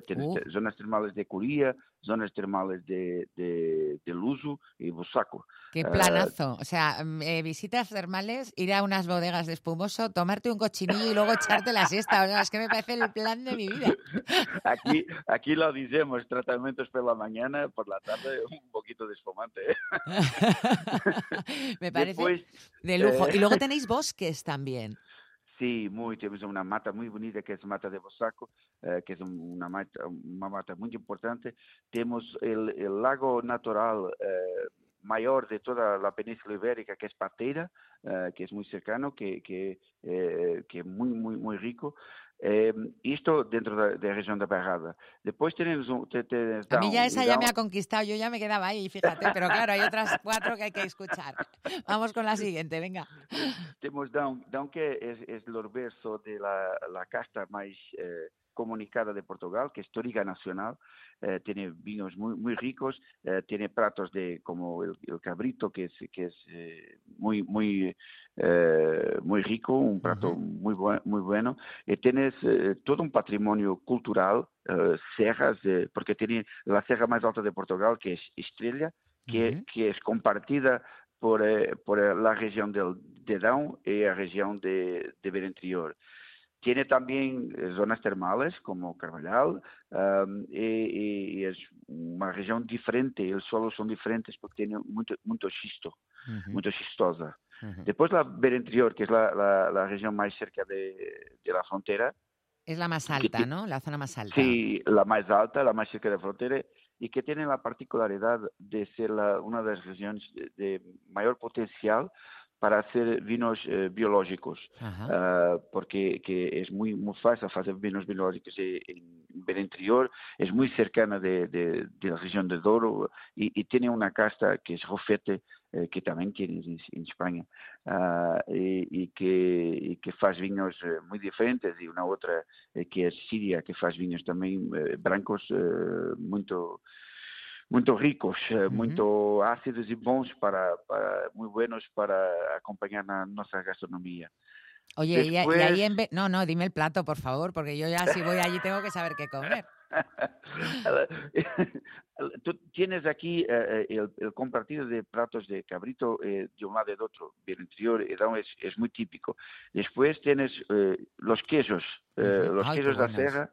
tienes Oh. zonas termales de Coria, zonas termales de, de, de Luso y Busaco. Qué planazo. o sea, eh, visitas termales, ir a unas bodegas de espumoso, tomarte un cochinillo y luego echarte la siesta. O sea, es que me parece el plan de mi vida. aquí, aquí lo decimos, tratamientos por la mañana, por la tarde un poquito poquito de espumante. ¿eh? Me parece Después, de lujo. eh, Y luego tenéis bosques también. Sí, muy, tenemos una mata muy bonita que es Mata de Bosaco, eh, que es un- una mata, una mata muy importante. Tenemos el, lago natural eh, mayor de toda la península ibérica, que es Pateira, eh, que es muy cercano, que, que, eh, es muy, muy, muy rico. Eh, esto dentro de, de la región de Barrada. Después tenemos un... te- te- A mí ya Down, esa ya Down- me ha conquistado, yo ya me quedaba ahí, fíjate, pero claro, hay otras cuatro que hay que escuchar. Vamos con la siguiente, venga. Temos Dão, Dão que é, é o berço de la, la casta mais eh, comunicada de Portugal, que es Toriga Nacional. Eh, tiene vinos muy, muy ricos, eh, tiene pratos de como el, el cabrito, que es, que es eh, muy, muy, eh, muy rico, un prato muy, buen- muy bueno. Y tienes eh, todo un patrimonio cultural, eh, serras, eh, porque tiene la serra más alta de Portugal, que es Estrella, que, que es compartida por, eh, por eh, la región del, de Dão y la región de, de Berentrior. Tiene también eh, zonas termales como Carvalhal um, y, y- y es una región diferente, los suelos son diferentes porque tiene mucho, mucho xisto, mucho xistosa. Después la Berentrior, que es la, la, la región más cerca de, de la frontera, Es la más alta, ¿no? La zona más alta. Sí, la más alta, la más cerca de la frontera y que tiene la particularidad de ser la- una de las regiones de, de mayor potencial para hacer vinos eh, biológicos, Ah, porque que es muy, muy fácil hacer vinos biológicos eh, en Berentrior, es muy cercana de, de- de la región de Douro y, y tiene una casta que es Rofete, eh, que también tienes en, en España, ah, y, y que, y que faz vinos eh, muy diferentes y una otra eh, que es Siria, que faz vinos también brancos eh, muito muito ricos, eh, muito ácidos e bons para, para muy buenos para acompañar na nossa gastronomía. Oye, y, y Después- ahí en... Be- No, no, dime el plato, por favor, porque yo ya si voy allí tengo que saber qué comer. Tú tienes aquí eh, eh, el, el compartido de platos de cabrito eh, de un lado y de otro, del interior, da- es, es muy típico. Después tienes eh, los quesos, eh, los Ay, quesos de la serra.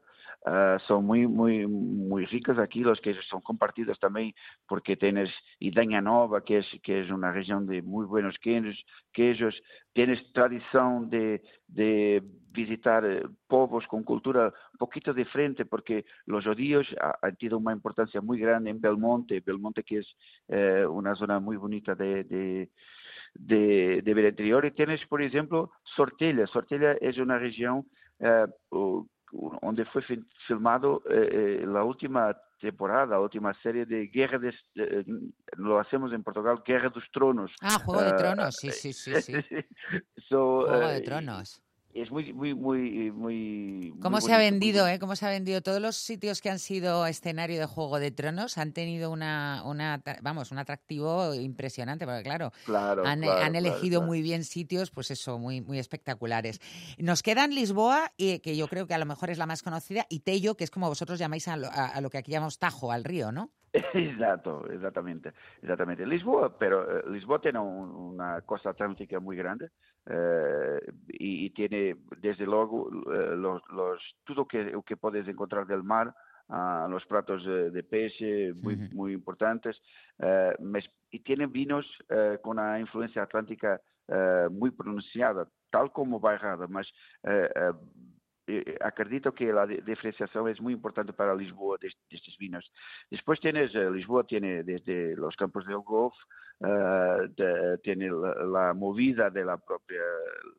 Ah, son muy muy muy ricos aquí los quesos son compartidos también porque tienes Idaña Nova que es que es una región de muy buenos quesos queijos tienes tradición de, de visitar eh, povos con cultura un poquito diferente porque los judíos ha- han tenido una importancia muy grande en Belmonte, Belmonte que es eh, una zona muy bonita de, de, de, de Berentrior. Y tienes, por ejemplo, Sortella. Sortella es una región eh, donde fue fi- filmado eh, eh, la última temporada, la última serie de Guerra de, eh, lo hacemos en Portugal, Guerra dos Tronos. Ah, Juego de Ah, Tronos, sí, sí, sí, sí. So, Juego eh, de Tronos. Es muy, muy, muy, muy. ¿Cómo muy se ha vendido, eh? ¿Cómo se ha vendido? Todos los sitios que han sido escenario de Juego de Tronos han tenido una, una vamos, un atractivo impresionante, porque claro, Claro, han, claro, han elegido claro. muy bien sitios, pues eso, muy, muy espectaculares. Nos quedan Lisboa, y, que yo creo que a lo mejor es la más conocida, y Tello, que es como vosotros llamáis a lo, a- a lo que aquí llamamos Tajo, al río, ¿no? Exacto, exactamente, exactamente. Lisboa, pero eh, Lisboa tiene un- una costa atlántica muy grande y, y tiene, desde luego, eh, los, los, todo que, o que puedes encontrar del mar, ah, los platos de, de muy, muy importantes, eh, mes- y tiene vinos eh, con una influencia atlántica eh, muy pronunciada, tal como Bairrada, mas eh, acredito que la di- diferenciación es muy importante para Lisboa de, de estos vinos. Después tienes, eh, Lisboa tiene desde los campos del golf, eh, de- tiene la, la movida de la propia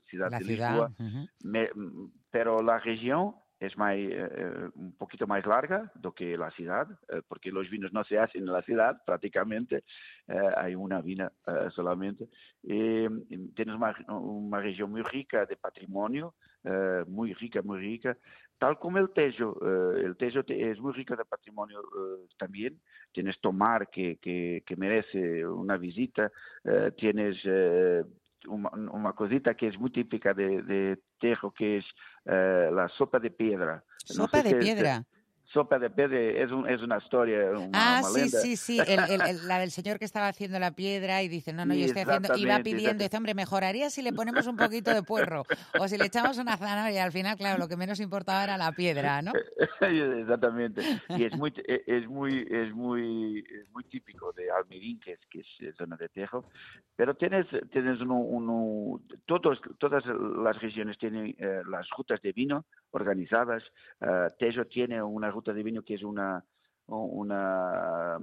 ciudad La de ciudad, Lisboa, ujú. Me- m- pero la región es más, eh, eh, un poquito más larga do que la ciudad, eh, porque los vinos no se hacen en la ciudad prácticamente, eh, hay una vina eh, solamente. Tienes una, una región muy rica de patrimonio, eh, muy rica, muy rica, tal como el Tejo. eh, el Tejo te- es muy rico de patrimonio eh, también. Tienes Tomar, que, que, que merece una visita. eh, tienes eh, una, una cosita que es muy típica de, de Tejo, que es la sopa de piedra. No Sopa sé de es, piedra. Sopa de piedra es, un- es una historia, una, Ah, una sí, sí, sí, el, el- el- la del señor que estaba haciendo la piedra y dice, no, no, yo estoy haciendo, y va pidiendo, dice, hombre, mejoraría si le ponemos un poquito de puerro o si le echamos una zanahoria. Al final, claro, lo que menos importaba era la piedra, ¿no? Exactamente. Y es muy, e- es muy, es muy, es muy típico de Almerín, que es, que es zona de Tejo. Pero tienes, tienes uno, uno- todos, todas las regiones tienen eh, las rutas de vino organizadas. Eh, Tejo tiene una ruta de vino que es una, una,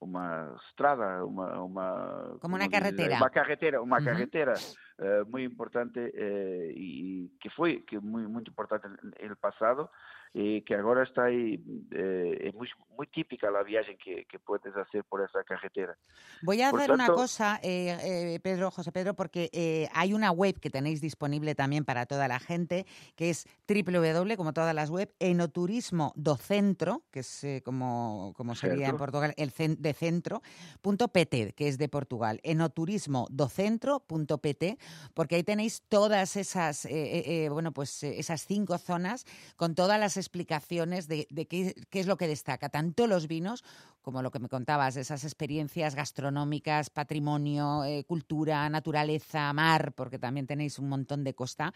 una estrada, una, una- Como una carretera. Una carretera, una Ujú. carretera eh, muy importante eh, y que fue que muy, muy importante en el pasado que ahora está ahí, eh, es muy, muy típica la viaje que, que puedes hacer por esa carretera. Voy a Por hacer una cosa, eh, eh, Pedro, José Pedro, porque eh, hay una web que tenéis disponible también para toda la gente, que es www, como todas las web, enoturismo do centro, que es eh, como, como sería en. Portugal, el cen- de centro, punto pt, que es de Portugal, enoturismo do centro punto pt, porque ahí tenéis todas esas, eh, eh, eh, bueno, pues eh, esas cinco zonas con todas las explicaciones de, qué, qué es lo que destaca, tanto los vinos como lo que me contabas, esas experiencias gastronómicas, patrimonio, eh, cultura, naturaleza, mar, porque también tenéis un montón de costa.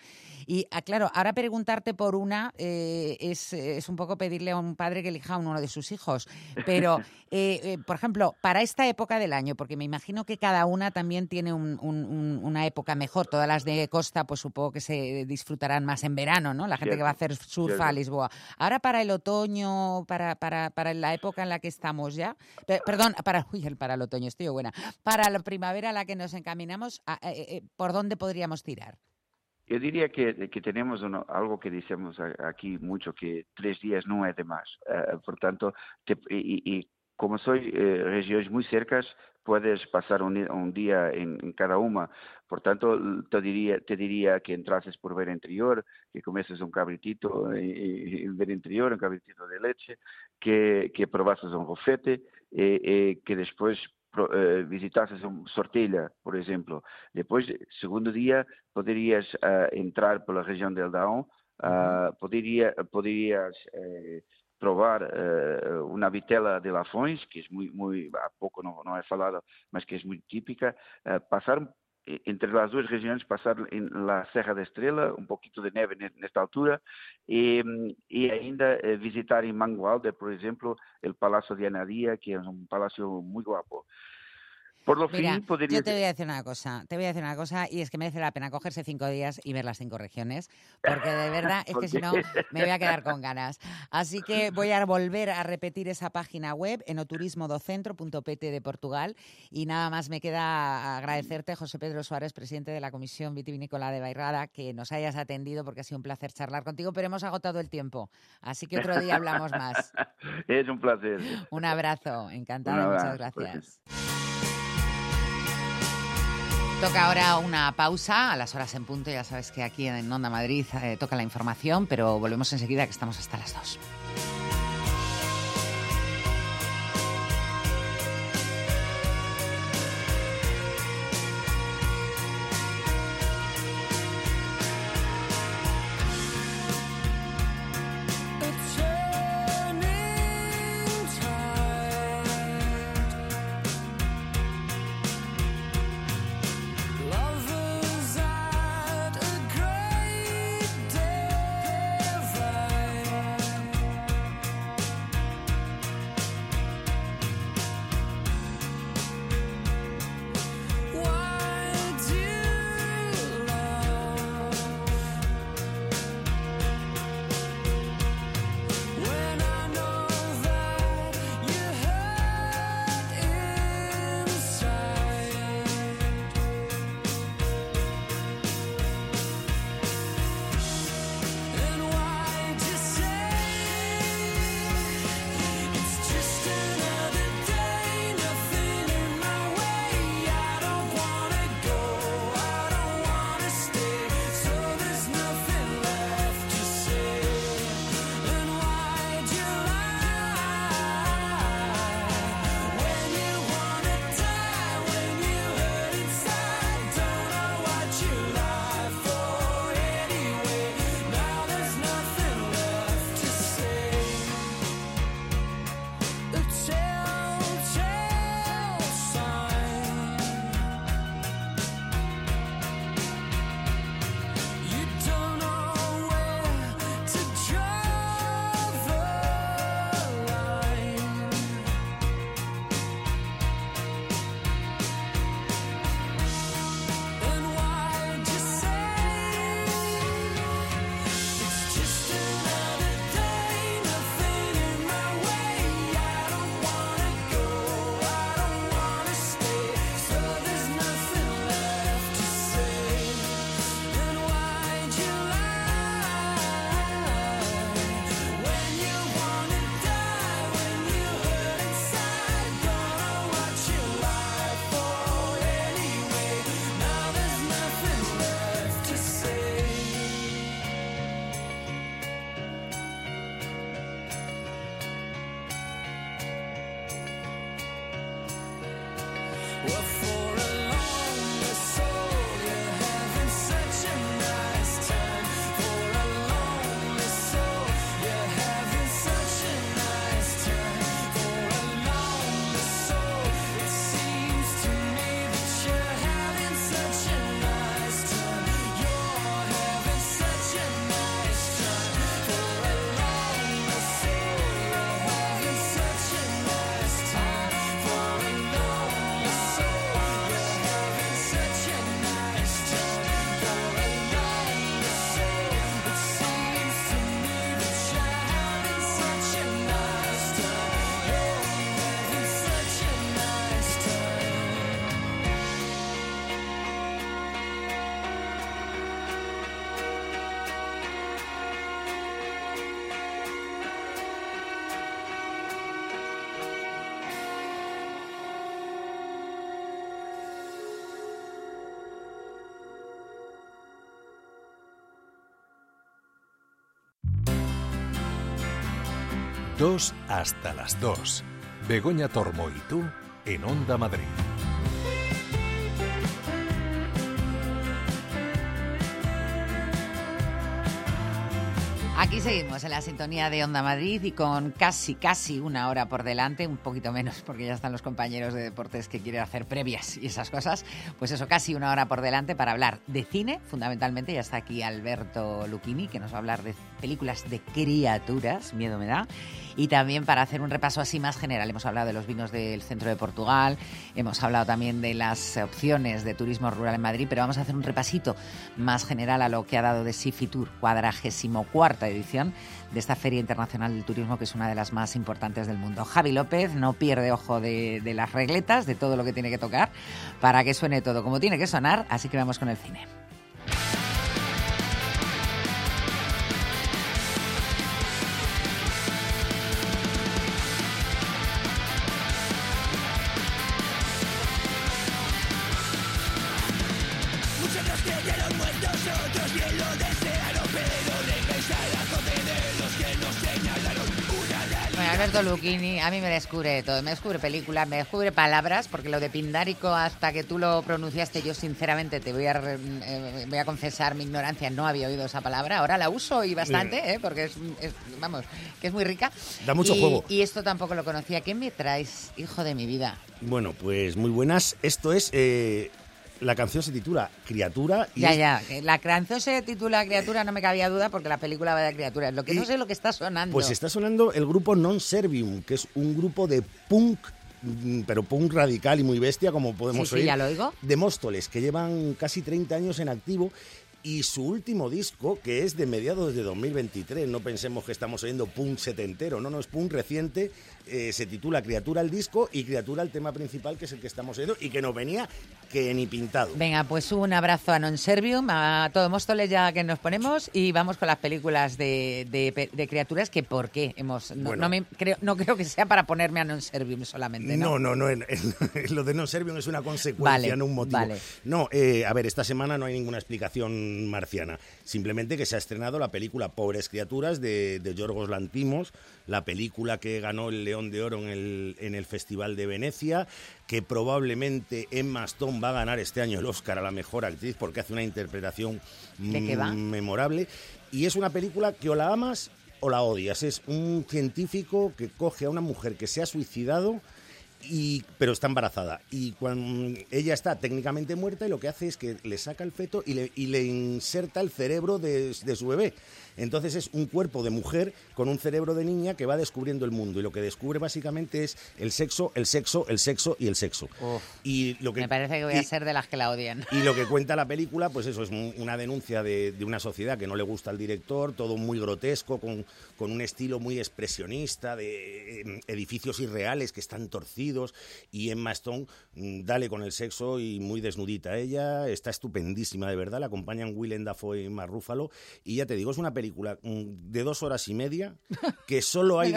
Y ah, claro, ahora preguntarte por una eh, es, es un poco pedirle a un padre que elija a uno de sus hijos. Pero, eh, por ejemplo, para esta época del año, porque me imagino que cada una también tiene un- un- un- una época mejor. Todas las de costa, pues supongo que se disfrutarán más en verano, ¿no? La gente que va a hacer surf a. Lisboa. Ahora para el otoño, para, para, para la época en la que estamos ya, pe- perdón, para, uy, para el otoño, estoy buena, para la primavera a la que nos encaminamos, eh, eh, ¿por dónde podríamos tirar? Yo diría que, que tenemos uno- algo que decimos aquí mucho, que tres días no es de más. Eh, por tanto, te- y, y como soy eh, regiones muy cercas, puedes pasar un, un día en, en cada una. Por tanto, te diría, te diría que entrases por ver interior, que comeces un cabritito en ver interior, un cabritito de leche, que, que un rofete, eh, eh, que pro- eh, visitases un Sortella, por exemplo. Depois, segundo dia, poderias ah, entrar pela região del Daon, ah, poderia, poderias eh, provar eh, uma vitela de Lafões, que é muito, muito há pouco não, não é falada, mas que é muito típica, passar eh, entre as duas regiões, passar em la Serra da Estrela, um pouquinho de neve ne- nesta altura, e, e ainda eh, visitar em Mangualde, por exemplo, o Palácio de Anadia, que é um palácio muito guapo. Por lo Mira, fin, podría... yo te voy a decir una cosa, te voy a decir una cosa y es que merece la pena cogerse cinco días y ver las cinco regiones, porque de verdad es ¿Por que si no me voy a quedar con ganas. Así que voy a volver a repetir esa página web, enoturismodocentro.pt de Portugal y nada más me queda agradecerte, José Pedro Suárez, presidente de la Comisión Vitivinícola de Bairrada, que nos hayas atendido porque ha sido un placer charlar contigo, pero hemos agotado el tiempo, así que otro día hablamos más. Es un placer. Un abrazo, encantada, Un muchas abrazo, gracias. Toca ahora una pausa a las horas en punto. Ya sabes que aquí en Onda Madrid eh, toca la información, pero volvemos enseguida que estamos hasta las 2. 2 hasta las 2. Begoña Tormo y tú en Onda Madrid. Aquí seguimos en la sintonía de Onda Madrid y con casi, casi una hora por delante, un poquito menos porque ya están los compañeros de deportes que quieren hacer previas y esas cosas, pues eso, casi una hora por delante para hablar de cine, fundamentalmente ya está aquí Alberto Lucchini que nos va a hablar de películas de criaturas, miedo me da, y también para hacer un repaso así más general. Hemos hablado de los vinos del centro de Portugal, hemos hablado también de las opciones de turismo rural en Madrid, pero vamos a hacer un repasito más general a lo que ha dado de sí Fitur, cuadragésimo cuarta edición de esta Feria Internacional del Turismo, que es una de las más importantes del mundo. Javi López no pierde ojo de, de las regletas, de todo lo que tiene que tocar, para que suene todo como tiene que sonar, así que vamos con el cine. A mí me descubre todo, me descubre películas, me descubre palabras, porque lo de Pindárico, hasta que tú lo pronunciaste, yo sinceramente te voy a, eh, voy a confesar mi ignorancia, no había oído esa palabra, ahora la uso y bastante, ¿eh? porque es, es- vamos, que es muy rica. Da mucho Y- juego. Y esto tampoco lo conocía. ¿Qué me traes, hijo de mi vida? Bueno, pues muy buenas. Esto es. eh, la canción se titula Criatura. Y Ya, es- ya, que la canción se titula Criatura, no me cabía duda, porque la película va de criaturas. Lo que no sé es lo que está sonando. Pues está sonando el grupo Non Servium, que es un grupo de punk, mm, pero punk radical y muy bestia, como podemos Sí, sí, oír. ya lo oigo. De Móstoles, que llevan casi 30 años en activo. Y su último disco, que es de mediados de 2023, no pensemos que estamos oyendo punk setentero, no, no, es punk reciente, eh, se titula Criatura el disco y Criatura el tema principal, que es el que estamos oyendo y que nos venía que ni pintado. Venga, pues un abrazo a Non Servium, a todo Móstoles ya que nos ponemos y vamos con las películas de, de de criaturas que por qué hemos... No, Bueno. no me, creo, no creo que sea para ponerme a Non Servium solamente, ¿no? No, no, lo de non servium es una consecuencia, Vale, no un motivo. vale. No, eh, a ver, esta semana no hay ninguna explicación marciana. Simplemente que se ha estrenado la película Pobres Criaturas de, de Yorgos Lantimos, la película que ganó el León de Oro en el, en el Festival de Venecia, que probablemente Emma Stone va a ganar este año el Oscar a la mejor actriz porque hace una interpretación mm, memorable. Y es una película que o la amas o la odias. Es un científico que coge a una mujer que se ha suicidado y, pero está embarazada. Y cuando ella está técnicamente muerta y lo que hace es que le saca el feto y le, y le inserta el cerebro de, de su bebé. Entonces es un cuerpo de mujer con un cerebro de niña que va descubriendo el mundo. Y lo que descubre básicamente es el sexo, el sexo, el sexo y el sexo. Y lo que, Me parece que voy a ser de las que la odian. y lo que cuenta la película, pues eso, es un- una denuncia de, de una sociedad que no le gusta al director, todo muy grotesco, con, con un estilo muy expresionista, de eh, edificios irreales que están torcidos, y Emma Stone, mm, dale con el sexo y muy desnudita. Ella está estupendísima, de verdad, la acompañan Willem Dafoe y Mark Ruffalo, y ya te digo, es una película mm, de dos horas y media que solo hay,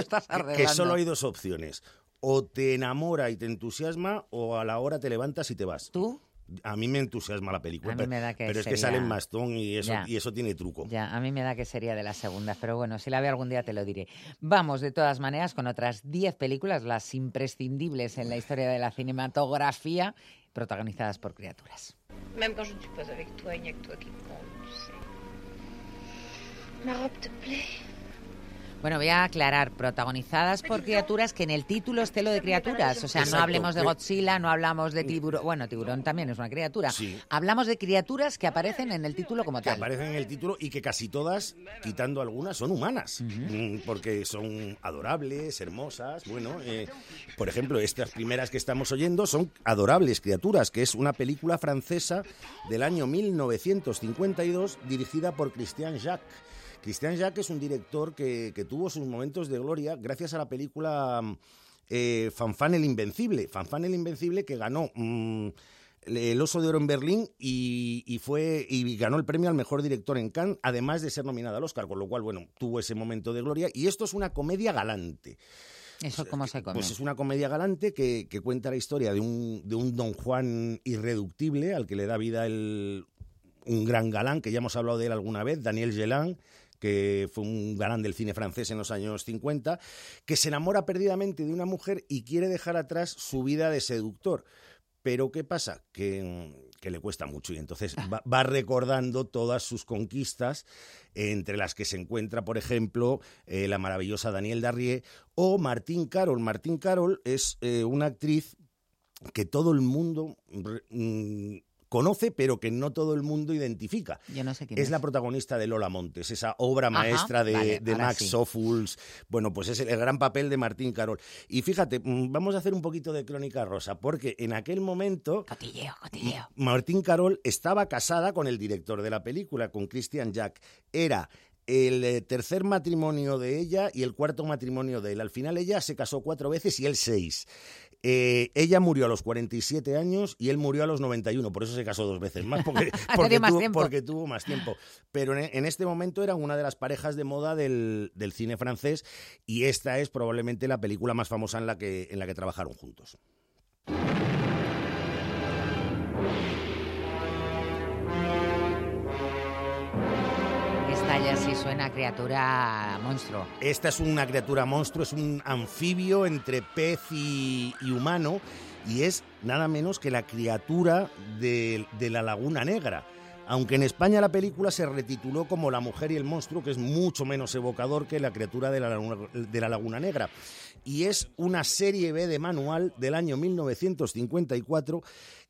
que- solo hay dos opciones. O te enamora y te entusiasma, o a la hora te levantas y te vas. ¿Tú? A mí me entusiasma la película. A mí pero, me da que pero es que sale en bastón y eso, Ya. y eso tiene truco. Ya, a mí me da que sería de las segundas, pero bueno, si la veo algún día te lo diré. Vamos, de todas maneras, con otras 10 películas, las imprescindibles en la historia de la cinematografía, protagonizadas por criaturas. Même quand je ne suis pas avec toi, il n'y a que toi qui me compte, Bueno, voy a aclarar, protagonizadas por criaturas que en el título esté lo de criaturas. O sea, no hablemos de Godzilla, no hablamos de tiburón. Bueno, tiburón también es una criatura. Sí. Hablamos de criaturas que aparecen en el título como que tal. aparecen en el título y que casi todas, quitando algunas, son humanas, Mm, porque son adorables, hermosas. Bueno, eh, por ejemplo, estas primeras que estamos oyendo son Adorables Criaturas, que es una película francesa del año 1952 dirigida por Christian Jacques. Christian Jacques es un director que, que tuvo sus momentos de gloria gracias a la película mm, eh, Fanfan el Invencible. Fanfan el Invencible que ganó mm, el Oso de Oro en Berlín y, y fue y ganó el premio al mejor director en Cannes, además de ser nominada al Oscar, con lo cual, bueno, tuvo ese momento de gloria. Y esto es una comedia galante. ¿Eso cómo se come? Pues es una comedia galante que, que cuenta la historia de un, de un Don Juan irreductible al que le da vida el, un gran galán, que ya hemos hablado de él alguna vez, Daniel Gelan, que fue un galán del cine francés en los años 50, que se enamora perdidamente de una mujer y quiere dejar atrás su vida de seductor. Pero ¿qué pasa? Que, que le cuesta mucho y entonces va, va recordando todas sus conquistas, entre las que se encuentra, por ejemplo, eh, la maravillosa Danielle Darrié o Martín Carol. Martín Carol es eh, una actriz que todo el mundo mm, conoce, pero que no todo el mundo identifica. Yo no sé quién Es es. la protagonista de Lola Montes, esa obra Ajá, maestra de, vale, de ahora Max sí. Ophuls. Bueno, pues es el, el gran papel de Martín Carol. Y fíjate, mm, vamos a hacer un poquito de crónica rosa, porque en aquel momento Cotilleo, cotilleo. Martín Carol estaba casada con el director de la película, con Christian Jack. Era el eh, tercer matrimonio de ella y el cuarto matrimonio de él. Al final ella se casó cuatro veces y él seis. Eh, ella murió a los 47 años y él murió a los 91, por eso se casó dos veces más, porque, más tuvo, tiempo. porque tuvo más tiempo. Pero en, en este momento era una de las parejas de moda del, del cine francés y esta es probablemente la película más famosa en la que, en la que trabajaron juntos. Suena criatura monstruo. Esta es una criatura monstruo, es un anfibio entre pez y, humano y es nada menos que la criatura de, la Laguna Negra. Aunque en España la película se retituló como La mujer y el monstruo, que es mucho menos evocador que la criatura de la de la Laguna Negra. Y es una serie B de manual del año 1954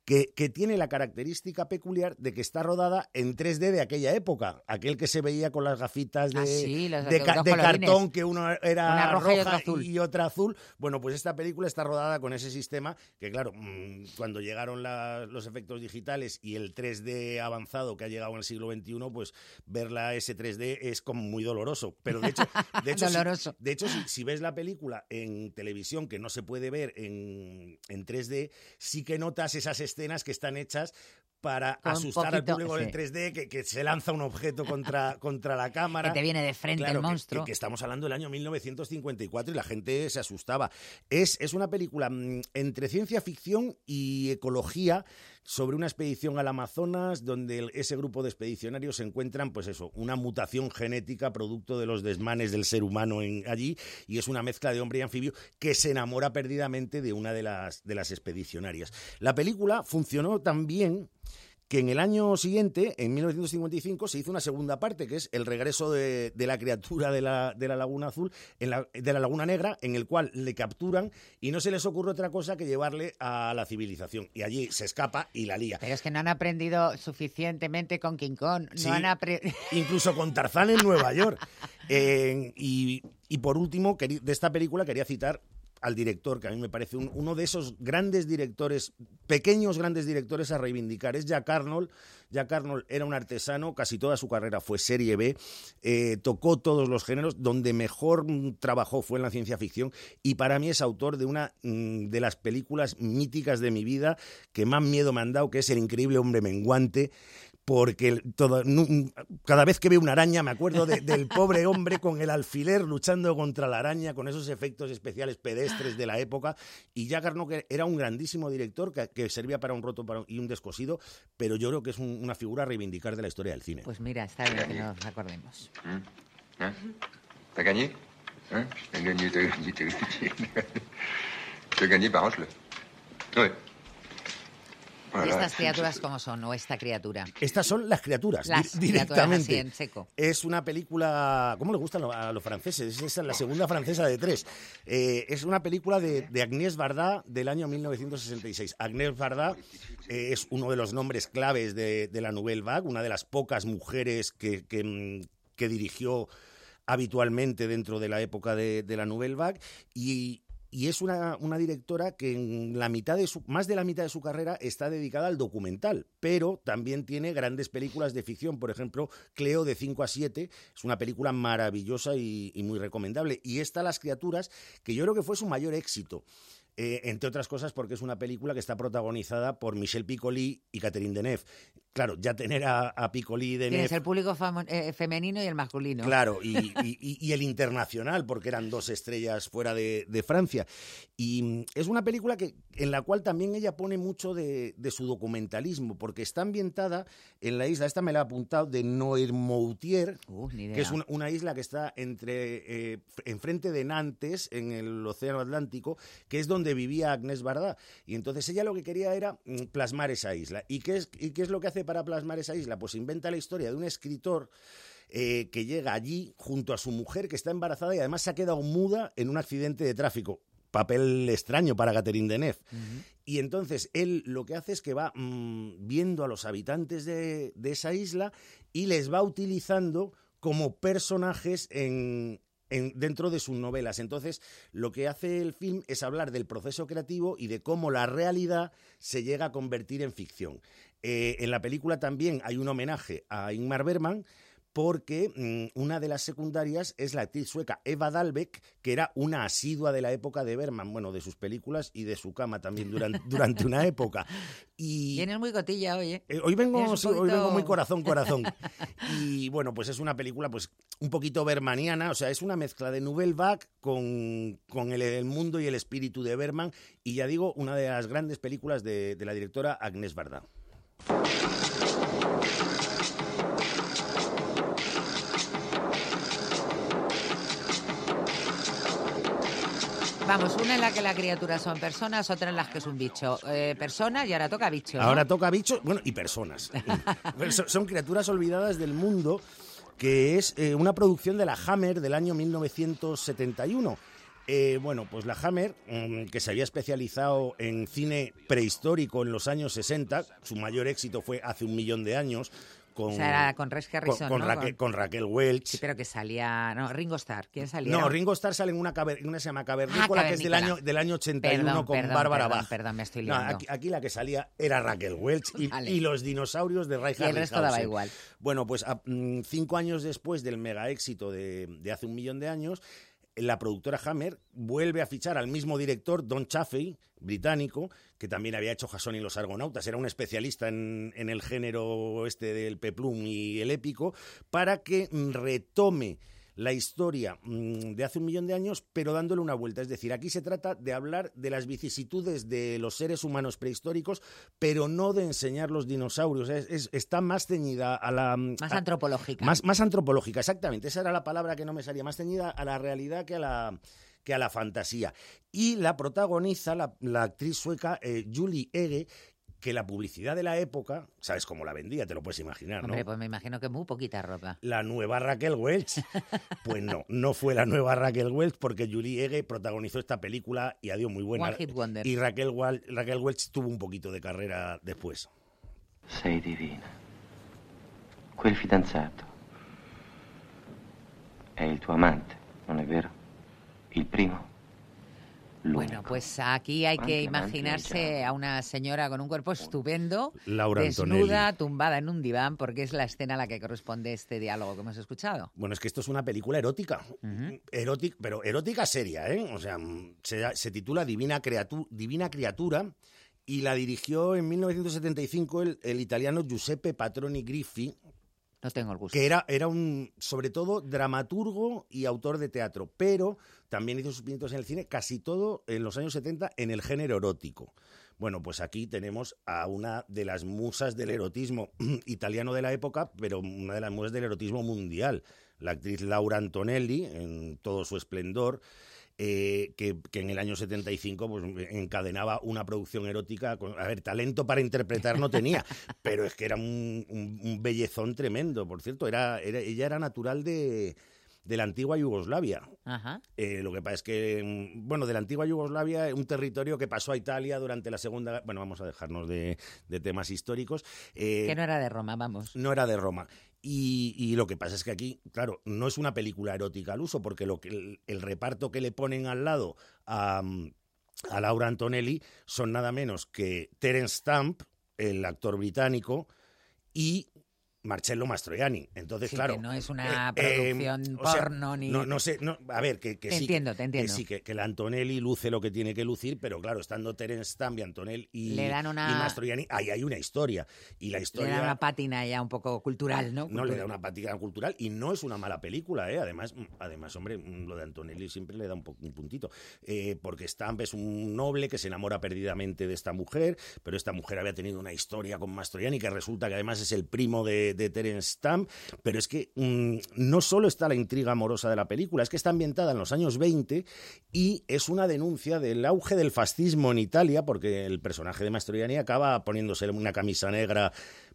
que, que tiene la característica peculiar de que está rodada en 3D de aquella época, aquel que se veía con las gafitas de, Ah, sí, los- de, ca- cartón, que uno era Una roja y otra azul. y otra azul. Bueno, pues esta película está rodada con ese sistema que, claro, mm, cuando llegaron la- los efectos digitales y el 3D avanzado que ha llegado en el siglo XXI, pues verla ese 3D es como muy doloroso. Pero de hecho, de hecho, si- Doloroso. de hecho, si, si ves la película en televisión que no se puede ver en, en 3D, sí que notas esas escenas que están hechas para asustar al público del sí. 3D, que, que se lanza un objeto contra, contra la cámara. Que te viene de frente Claro, el monstruo. Que, que estamos hablando del año 1954 y la gente se asustaba. Es, es una película mm, entre ciencia ficción y ecología sobre una expedición al Amazonas donde ese grupo de expedicionarios se encuentran, pues eso, una mutación genética producto de los desmanes del ser humano en, allí y es una mezcla de hombre y anfibio que se enamora perdidamente de una de las, de las expedicionarias. La película funcionó tan bien que en el año siguiente, en 1955, se hizo una segunda parte, que es el regreso de, de la criatura de la, de la Laguna Azul, en la- de la Laguna Negra, en el cual le capturan y no se les ocurre otra cosa que llevarle a la civilización. Y allí se escapa y la lía. Pero es que no han aprendido suficientemente con King Kong. No Sí. han apre- Incluso con Tarzán en Nueva York. Eh, y, y por último, de esta película quería citar al director, que a mí me parece un- uno de esos grandes directores, pequeños grandes directores a reivindicar, es Jack Arnold. Jack Arnold era un artesano, casi toda su carrera fue serie B, eh, tocó todos los géneros, donde mejor trabajó fue en la ciencia ficción y para mí es autor de una mm, de las películas míticas de mi vida que más miedo me han dado, que es El increíble hombre menguante, porque todo- cada vez que veo una araña me acuerdo de- del pobre hombre con el alfiler luchando contra la araña, con esos efectos especiales pedestres de la época. Y Jack Arnold era un grandísimo director que, que servía para un roto para un- y un descosido, pero yo creo que es un- una figura a reivindicar de la historia del cine. Pues mira, está bien que nos acordemos. Hein T'as gagné T'as gagné, t'as gagné, t'as gagné. T'as gagné par Angelot. Oui. ¿Y estas criaturas cómo son? ¿O esta criatura? Estas son las criaturas, Las di- criaturas directamente. así, en seco. Es una película, ¿cómo le gustan a los franceses? Es la segunda francesa de tres. Eh, es una película de, de Agnès Varda del año 1966. Agnès Varda eh, es uno de los nombres claves de, de la Nouvelle Vague, una de las pocas mujeres que, que, mm, que dirigió habitualmente dentro de la época de, de la Nouvelle Vague y, y es una, una directora que en la mitad de su, más de la mitad de su carrera está dedicada al documental, pero también tiene grandes películas de ficción. Por ejemplo, Cleo de 5 a 7 es una película maravillosa y, y muy recomendable. Y esta, Las criaturas, que yo creo que fue su mayor éxito. Eh, entre otras cosas porque es una película que está protagonizada por Michel Piccoli y Catherine Deneuve. Claro, ya tener a, a Piccoli y Deneuve... Tienes el público famo- eh, femenino y el masculino. Claro, y, y- y- y el internacional, porque eran dos estrellas fuera de, de Francia. Y mm, es una película que, en la cual también ella pone mucho de, de su documentalismo, porque está ambientada en la isla, esta me la he apuntado, de Noirmoutier, Uh, que es una, una isla que está entre eh, enfrente de Nantes, en el Océano Atlántico, que es donde vivía Agnès Varda. Y entonces ella lo que quería era mm, plasmar esa isla. ¿Y qué, es, ¿Y qué es lo que hace para plasmar esa isla? Pues inventa la historia de un escritor eh, que llega allí junto a su mujer que está embarazada y además se ha quedado muda en un accidente de tráfico. Papel extraño para Catherine Deneuve. Y entonces él lo que hace es que va mm, viendo a los habitantes de, de esa isla y les va utilizando como personajes en, en- dentro de sus novelas. Entonces, lo que hace el film es hablar del proceso creativo y de cómo la realidad se llega a convertir en ficción. Eh, en la película también hay un homenaje a Ingmar Bergman porque mm, una de las secundarias es la actriz sueca Eva Dalbeck, que era una asidua de la época de Bergman, bueno, de sus películas y de su cama también durante, durante una época. Y Tienes muy cotilla hoy, ¿eh? eh, hoy vengo, hoy muy corazón, corazón. Y bueno, pues es una película pues un poquito bermaniana, o sea, es una mezcla de Nouvelle Vague con, con el, el mundo y el espíritu de Berman y ya digo, una de las grandes películas de, de la directora Agnès Varda. Vamos, una en la que la criatura son personas, otra en las que es un bicho. Eh, personas y ahora toca bicho. ¿no? Ahora toca bichos, bueno, y personas. Son criaturas olvidadas del mundo, que es eh, una producción de la Hammer del año 1971. Eh, bueno, pues la Hammer, mm, que se había especializado en cine prehistórico en los años 60, su mayor éxito fue hace un millón de años. Con, O sea, era con Rex Harrison, con, con ¿no? Raquel, con Raquel Welch. Sí, pero que salía... No, Ringo Starr. ¿Quién salía? No, Ringo Starr sale en una, caver- una se llama Cavernícola, Ah, que es del año, del año 81 Perdón, con perdón, Bárbara Bach. perdón, me estoy No, liando. aquí, aquí la que salía era Raquel Welch y, Vale. y los dinosaurios de Ray Y el resto daba Harryhausen. igual. Bueno, pues a- mm, cinco años después del mega éxito de, de hace un millón de años, la productora Hammer vuelve a fichar al mismo director, Don Chaffee, británico, que también había hecho Jason y los Argonautas, era un especialista en, en el género este del peplum y el épico, para que mm, retome la historia mm, de hace un millón de años, pero dándole una vuelta. Es decir, aquí se trata de hablar de las vicisitudes de los seres humanos prehistóricos, pero no de enseñar los dinosaurios. Es- es- está más ceñida a la... Más a- antropológica. Más, más antropológica, exactamente. Esa era la palabra que no me salía. Más ceñida a la realidad que a la que a la fantasía. Y la protagoniza la, la actriz sueca eh, Julie Ege, que la publicidad de la época, sabes cómo la vendía, te lo puedes imaginar, ¿no? Hombre, pues me imagino que muy poquita ropa. la nueva Raquel Welch. Pues no, no fue la nueva Raquel Welch porque Julie Ege protagonizó esta película y adiós muy buena. One Hit Wonder. Y Raquel, Raquel Welch tuvo un poquito de carrera después. Sei divina. Quel fidanzato è il tuo amante, non è vero? Il primo? Bueno, pues aquí hay que imaginarse a una señora con un cuerpo estupendo, Laura desnuda, Antonelli. tumbada en un diván, porque es la escena a la que corresponde este diálogo que hemos escuchado. Bueno, es que esto es una película erótica. Erótica, pero erótica seria, ¿eh? O sea, se, se titula Divina, Creatu- Divina Criatura y la dirigió en 1975 el, el italiano Giuseppe Patroni Griffi, Que era, era un, sobre todo, dramaturgo y autor de teatro, pero también hizo sus pinitos en el cine, casi todo en los años 70 en el género erótico. Bueno, pues aquí tenemos a una de las musas del erotismo italiano de la época, pero una de las musas del erotismo mundial, la actriz Laura Antonelli, en todo su esplendor. Eh, que, que en el año 75 pues, encadenaba una producción erótica. Con, a ver, talento para interpretar no tenía, pero es que era un, un- un bellezón tremendo, por cierto. Era, era- ella era natural de, de la antigua Yugoslavia. Ajá. Eh, lo que pasa es que, mm, bueno, de la antigua Yugoslavia, un territorio que pasó a Italia durante la Segunda... Bueno, vamos a dejarnos de, de temas históricos. Eh, Que no era de Roma, vamos. no era de Roma. Y, lo que pasa es que aquí, claro, no es una película erótica al uso, porque lo que, el, el reparto que le ponen al lado a, mm, a Laura Antonelli son nada menos que Terence Stamp, el actor británico, y Marcello Mastroianni. Entonces, Sí, claro. que no es una eh, eh, producción o sea, porno ni... No, no sé, no, a ver, que, que Te sí. entiendo, te entiendo. Que sí, que, que la Antonelli luce lo que tiene que lucir, pero claro, estando Terence Stamp y Antonelli y, Le dan una- y Mastroianni, ahí hay una historia. Y la Le historia da una pátina ya un poco cultural, ¿no? no le da una pátina cultural y no es una mala película, ¿eh? Además, además hombre, lo de Antonelli siempre le da un, un puntito. Eh, porque Stamp es un noble que se enamora perdidamente de esta mujer, pero esta mujer había tenido una historia con Mastroianni que resulta que además es el primo de, de Terence Stamp. Pero es que mm, no solo está la intriga amorosa de la película, es que está ambientada en los años 20 y es una denuncia del auge del fascismo en Italia, porque el personaje de Mastroianni acaba poniéndose una camisa negra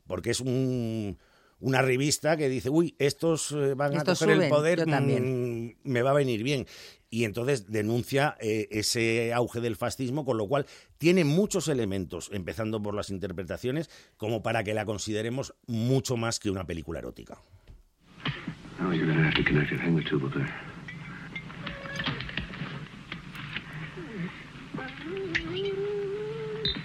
porque es un una revista que dice, uy, estos eh, van Estos a coger suben, el poder, también. mm, me va a venir bien. Y entonces denuncia eh, ese auge del fascismo, con lo cual tiene muchos elementos, empezando por las interpretaciones, como para que la consideremos mucho más que una película erótica. Now you're gonna have to connect it. Hang the tube up there.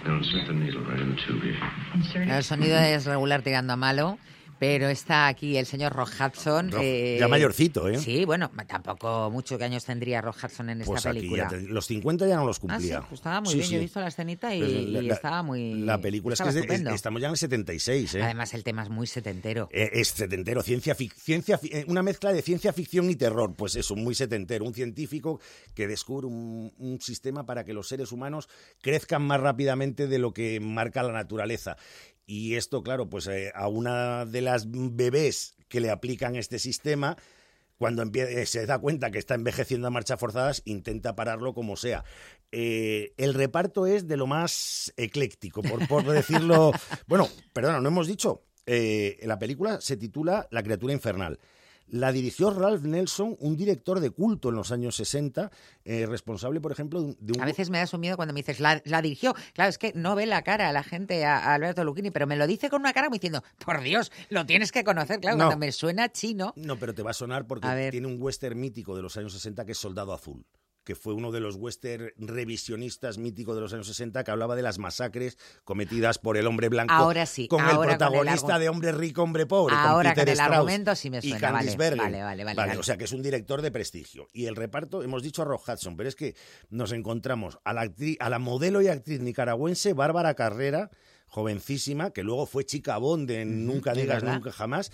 Now insert the needle right in the tube here. El sonido es regular tirando a malo, pero está aquí el señor Rock Hudson. Eh, ya mayorcito, ¿eh? Sí, bueno, tampoco mucho que años tendría Rock Hudson en esta Pues aquí película. ya te- los 50 ya no los Ah, sí, cumplía. pues estaba muy Sí, bien. sí. Yo he visto la escenita y, Pues y estaba muy. La película es que es de- es- estamos ya en el 76, ¿eh? Además, el tema es muy setentero. Eh, Es setentero, ciencia, fic- ciencia fi- eh, una mezcla de ciencia ficción y terror, pues eso, muy setentero. Un científico que descubre un, un sistema para que los seres humanos crezcan más rápidamente de lo que marca la naturaleza. Y esto, claro, pues eh, a una de las bebés que le aplican este sistema, cuando eh, se da cuenta que está envejeciendo a marchas forzadas, intenta pararlo como sea. Eh, el reparto es de lo más ecléctico, por, por decirlo. bueno, perdona, no hemos dicho. eh, la película se titula La criatura infernal. La dirigió Ralph Nelson, un director de culto en los años 60, eh, responsable, por ejemplo, de un-. A veces me da su miedo cuando me dices, la, la dirigió. Claro, es que no ve la cara a la gente, a, a Alberto Lucchini, pero me lo dice con una cara como diciendo, por Dios, lo tienes que conocer. Claro, No. cuando me suena chino. No, pero te va a sonar porque A tiene un western mítico de los años 60 que es Soldado Azul que fue uno de los western revisionistas míticos de los años 60 que hablaba de las masacres cometidas por el hombre blanco Ahora sí, con ahora el con el protagonista de hombre rico, hombre pobre, Ahora con Peter con el Strauss argumento sí me suena, vale, Bergen. vale, vale, vale, vale. O sea que es un director de prestigio. Y el reparto, hemos dicho a Rock Hudson, pero es que nos encontramos a la, actriz, a la modelo y actriz nicaragüense Bárbara Carrera, jovencísima, que luego fue chica Bond en Nunca digas nunca jamás.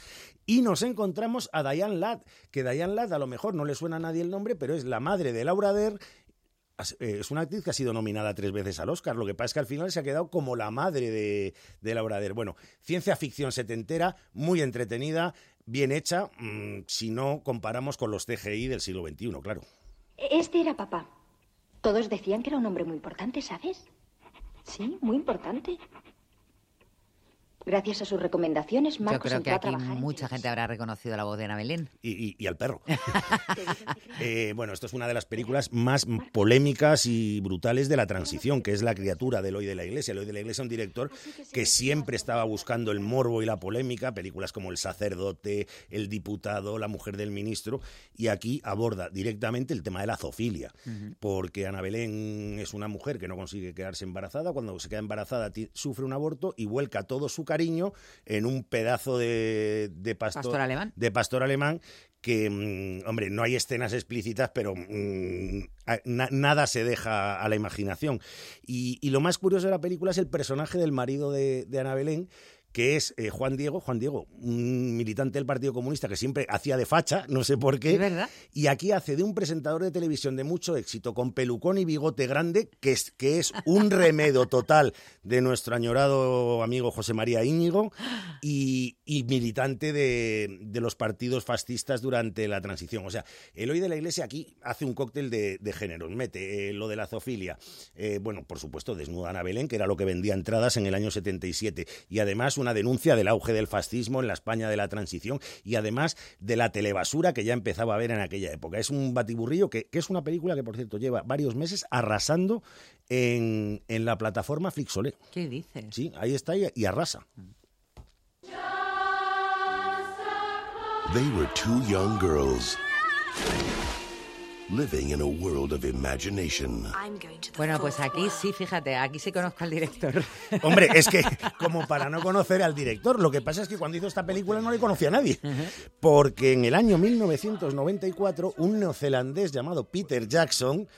Y nos encontramos a Diane Ladd, que Diane Ladd a lo mejor no le suena a nadie el nombre, pero es la madre de Laura Dern. Eh, Es una actriz que ha sido nominada tres veces al Oscar. Lo que pasa es que al final se ha quedado como la madre de, de Laura Dern. Bueno, ciencia ficción setentera, muy entretenida, bien hecha, mm, si no comparamos con los CGI del siglo XXI, claro. Este era papá. Todos decían que era un hombre muy importante, ¿sabes? Sí, muy importante. Gracias a sus recomendaciones, Yo Marcos creo que aquí mucha gente habrá reconocido la voz de Ana Belén. y, y- y al perro. Eh, bueno, esto es una de las películas más polémicas y brutales de la transición, que es La criatura de Eloy de la Iglesia. Eloy de la Iglesia es un director que siempre estaba buscando el morbo y la polémica, películas como El sacerdote, El diputado, La mujer del ministro, y aquí aborda directamente el tema de la zoofilia, porque Ana Belén es una mujer que no consigue quedarse embarazada, cuando se queda embarazada sufre un aborto y vuelca todo su cariño en un pedazo de, de pastor, Pastor alemán. de pastor alemán que, mm, hombre, no hay escenas explícitas, pero mm, na- nada se deja a la imaginación. Y, y lo más curioso de la película es el personaje del marido de, de Ana Belén, que es eh, Juan Diego, Juan Diego, un militante del Partido Comunista que siempre hacía de facha, no sé por qué. ¿Es verdad? Y aquí hace de un presentador de televisión de mucho éxito, con pelucón y bigote grande, que es, que es un remedo total de nuestro añorado amigo José María Íñigo y, y militante de, de los partidos fascistas durante la transición. O sea, el hoy de la Iglesia aquí hace un cóctel de, de géneros. Mete eh, lo de la zoofilia. Eh, bueno, por supuesto, desnudan a Belén, que era lo que vendía entradas en el año 77. Y además una denuncia del auge del fascismo en la España de la transición y además de la telebasura que ya empezaba a ver en aquella época. Es un batiburrillo que, que es una película que, por cierto, lleva varios meses arrasando en, en la plataforma Flixolé. ¿Qué dices? Sí, ahí está y, y arrasa. They were two young girls Bueno, pues aquí sí, fíjate, aquí sí conozco al director. Hombre, es que como para no conocer al director, lo que pasa es que cuando hizo esta película no le conocía a nadie. Porque en el año 1994 un neozelandés llamado Peter Jackson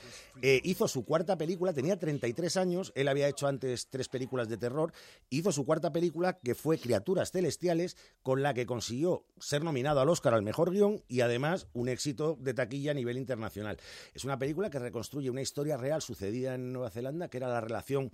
eh, hizo su cuarta película, tenía 33 años, él había hecho antes tres películas de terror, hizo su cuarta película que fue Criaturas Celestiales, con la que consiguió ser nominado al Oscar al Mejor Guión y además un éxito de taquilla a nivel internacional. Es una película que reconstruye una historia real sucedida en Nueva Zelanda, que era la relación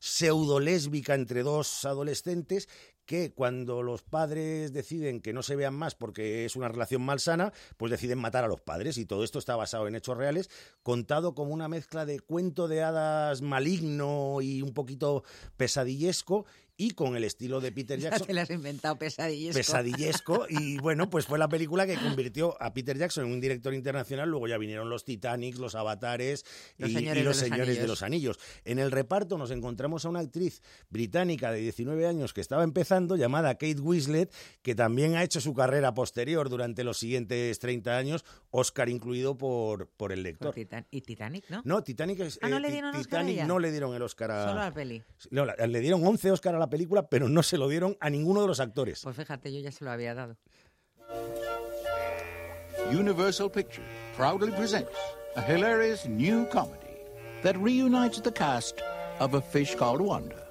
pseudo-lésbica entre dos adolescentes que cuando los padres deciden que no se vean más porque es una relación malsana, pues deciden matar a los padres. Y todo esto está basado en hechos reales, contado como una mezcla de cuento de hadas maligno y un poquito pesadillesco, y con el estilo de Peter Ya Jackson. te lo has inventado pesadillesco. Pesadillesco. Y bueno, pues fue la película que convirtió a Peter Jackson en un director internacional. Luego ya vinieron los Titanics, los Avatares Los y, los de los Señores de los Anillos. En el reparto nos encontramos a una actriz británica de 19 años que estaba empezando, llamada Kate Winslet, que también ha hecho su carrera posterior durante los siguientes 30 años, Oscar incluido por, por el lector. Titan- y Titanic, ¿no? No, Titanic, es, Ah, ¿no eh, le dieron Oscar Titanic ella? no le dieron el Oscar a... Solo a la peli. No, le dieron 11 Oscar a la película, pero no se lo dieron a ninguno de los actores. Pues fíjate, yo ya se lo había dado. Universal Pictures proudly presents a hilarious new comedy that reunites the cast of A Fish Called Wanda.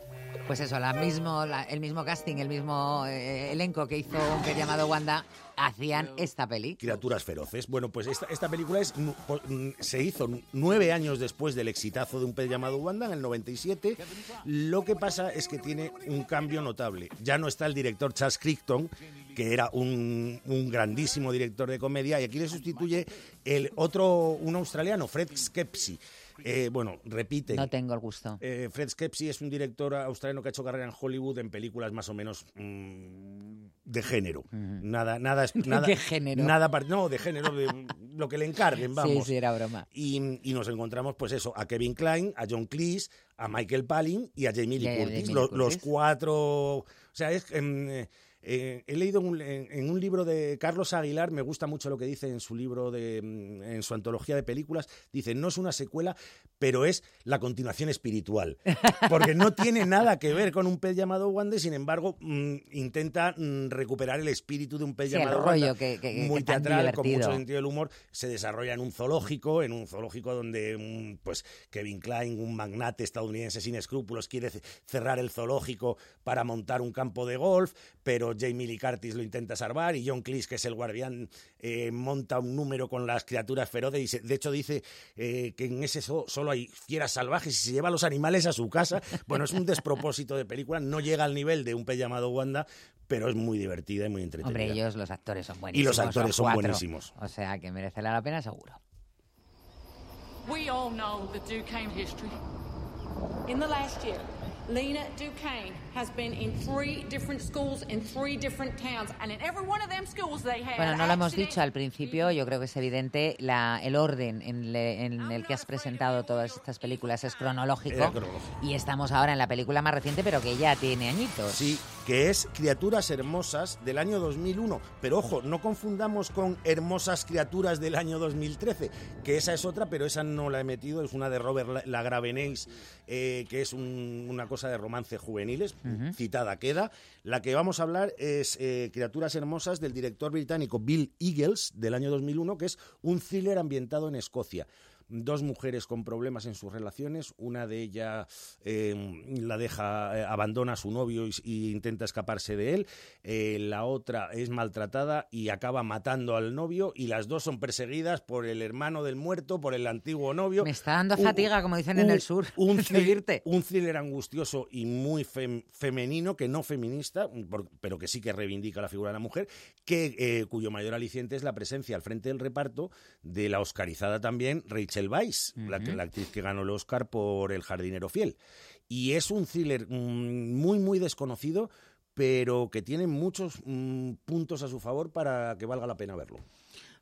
Pues eso, la mismo, la- el mismo casting, el mismo eh, elenco que hizo un pez llamado Wanda, hacían esta peli. Criaturas feroces. Bueno, pues esta, esta película es, po- mm, se hizo nueve años después del exitazo de un pez llamado Wanda, en el 97. Lo que pasa es que tiene un cambio notable. Ya no está el director Charles Crichton, que era un, un grandísimo director de comedia, y aquí le sustituye el otro, un australiano, Fred Skepsi. Eh, bueno, repite. No tengo el gusto. Eh, Fred Skepsi es un director australiano que ha hecho carrera en Hollywood en películas más o menos mm, de género. Nada, nada, ¿De nada. qué género? Nada, no, de género, de lo que le encarguen, vamos. Sí, sí, era broma. Y, y nos encontramos, pues eso, a Kevin Klein, a John Cleese, a Michael Palin y a Jamie Lee Curtis. Los cuatro. O sea, es. em, eh, eh, he leído un- en, en un libro de Carlos Aguilar, me gusta mucho lo que dice en su libro, de, mm, en su antología de películas. Dice, no es una secuela, pero es la continuación espiritual. Porque no tiene nada que ver con un pez llamado Wanda y, sin embargo, mm, intenta mm, recuperar el espíritu de un pez Sí, llamado rollo Wanda. que- que- muy teatral, con mucho sentido del humor. Se desarrolla en un zoológico, en un zoológico donde pues Kevin Klein, un magnate estadounidense sin escrúpulos, quiere ce- cerrar el zoológico para montar un campo de golf, pero Jamie Lee Curtis lo intenta salvar y John Cleese, que es el guardián, eh, monta un número con las criaturas feroces y se- de hecho dice eh, que en ese zoo solo hay fieras salvajes y se lleva a los animales a su casa. Bueno, es un despropósito de película, no llega al nivel de un pez llamado Wanda, pero es muy divertida y muy entretenida. Hombre, ellos, los actores son Y buenísimos. los actores son cuatro. buenísimos. O sea, que merecerá la pena seguro. We all know the Duquesne history. In the last year, Lena Duquesne has been in three different schools in three different towns, and in every one of them schools they had Bueno, no lo hemos dicho al principio, yo creo que es evidente, la, el orden en, le- en el que has presentado todas estas películas. Es cronológico, y estamos ahora en la película más reciente, pero que ya tiene añitos. Sí, que es Criaturas Hermosas del año 2001. Pero ojo, no confundamos con Hermosas Criaturas del año 2013, que esa es otra, pero esa no la he metido, es una de Robert La- Lagraveneix, eh, que es un- una cosa de romance juveniles, Citada queda. La que vamos a hablar es eh, Criaturas Hermosas del director británico Bill Eagles del año 2001, que es un thriller ambientado en Escocia. Dos mujeres con problemas en sus relaciones. Una de ellas eh, la deja, eh, abandona a su novio y, y intenta escaparse de él. Eh, la otra es maltratada y acaba matando al novio. Y las dos son perseguidas por el hermano del muerto, por el antiguo novio. Me está dando Un- fatiga, como dicen en el sur. Un, thriller- oírte. un thriller angustioso y muy fem- femenino, que no feminista, pero que sí que reivindica la figura de la mujer, que, eh, cuyo mayor aliciente es la presencia al frente del reparto de la oscarizada también Rachel Weisz, que- Ujú. la actriz que ganó el Oscar por El jardinero fiel. Y es un thriller mm, muy, muy desconocido, pero que tiene muchos mm, puntos a su favor para que valga la pena verlo.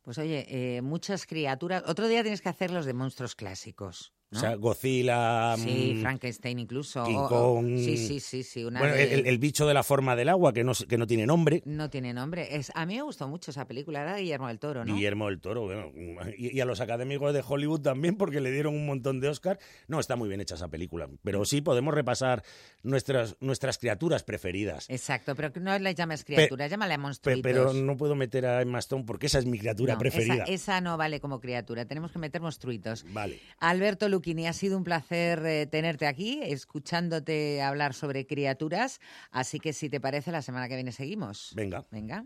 Pues oye, eh, muchas criaturas. Otro día tienes que hacer los de monstruos clásicos. ¿No? O sea, Godzilla... sí, mm, Frankenstein incluso. King o- Kong. sí, sí, sí, sí. Una bueno, de- el, el bicho de la forma del agua, que no, que no tiene nombre. No tiene nombre. Es, a mí me gustó mucho esa película, era de Guillermo del Toro, ¿no? Guillermo del Toro, bueno, y, y a los académicos de Hollywood también, porque le dieron un montón de Oscar. No, está muy bien hecha esa película, pero sí podemos repasar nuestras, nuestras criaturas preferidas. Exacto, pero no les llames criaturas, llámale Pe- monstruitos. pero no puedo meter a Emma Stone porque esa es mi criatura No, preferida. Esa, esa no vale como criatura, tenemos que meter monstruitos. Vale. Alberto Luquini, ha sido un placer eh, tenerte aquí, escuchándote hablar sobre criaturas, así que si te parece, la semana que viene seguimos. Venga. Venga.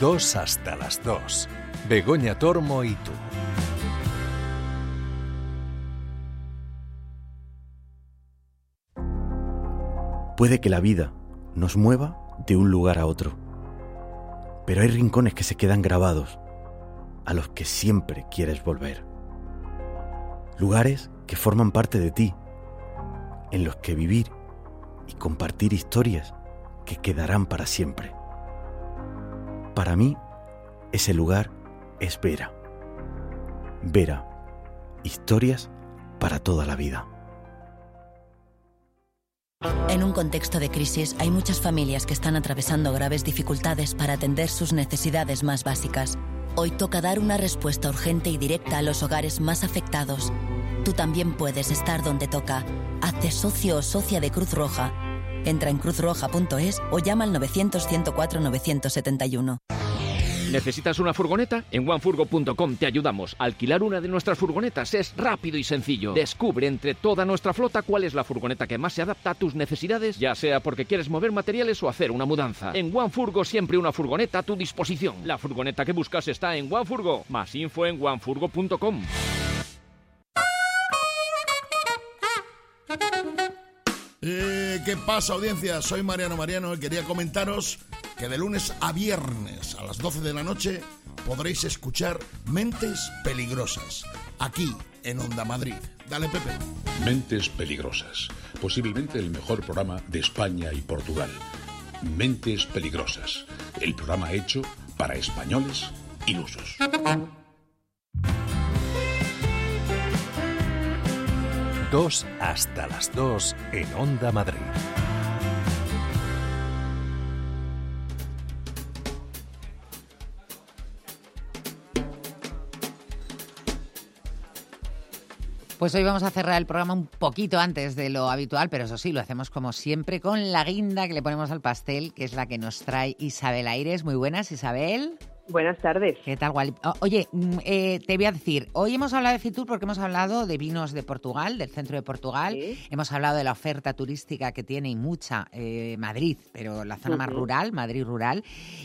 Dos hasta las dos. Begoña Tormo y tú. Puede que la vida nos mueva de un lugar a otro, pero hay rincones que se quedan grabados, a los que siempre quieres volver. Lugares que forman parte de ti, en los que vivir y compartir historias que quedarán para siempre. Para mí, ese lugar es Vera. Vera, historias para toda la vida. En un contexto de crisis hay muchas familias que están atravesando graves dificultades para atender sus necesidades más básicas. Hoy toca dar una respuesta urgente y directa a los hogares más afectados. Tú también puedes estar donde toca. Hazte socio o socia de Cruz Roja. Entra en cruzroja.es o llama al 900-104-971. ¿Necesitas una furgoneta? En onefurgo.com te ayudamos. Alquilar una de nuestras furgonetas es rápido y sencillo. Descubre entre toda nuestra flota cuál es la furgoneta que más se adapta a tus necesidades, ya sea porque quieres mover materiales o hacer una mudanza. En OneFurgo siempre una furgoneta a tu disposición. La furgoneta que buscas está en OneFurgo. Más info en onefurgo.com. ¿Qué pasa, audiencia? Soy Mariano Mariano y quería comentaros que de lunes a viernes a las 12 de la noche podréis escuchar Mentes Peligrosas, aquí en Onda Madrid. Dale, Pepe. Mentes Peligrosas, posiblemente el mejor programa de España y Portugal. Mentes Peligrosas, el programa hecho para españoles ilusos. Dos hasta las dos en Onda Madrid. Pues hoy vamos a cerrar el programa un poquito antes de lo habitual, pero eso sí, lo hacemos como siempre con la guinda que le ponemos al pastel, que es la que nos trae Isabel Aires. Muy buenas, Isabel. Buenas tardes. ¿Qué tal, Wally? Oye, mm, eh, te voy a decir, hoy hemos hablado de Fitur porque hemos hablado de vinos de Portugal, del centro de Portugal. Hemos hablado de la oferta turística que tiene y mucha eh, Madrid, pero la zona más rural, Madrid rural.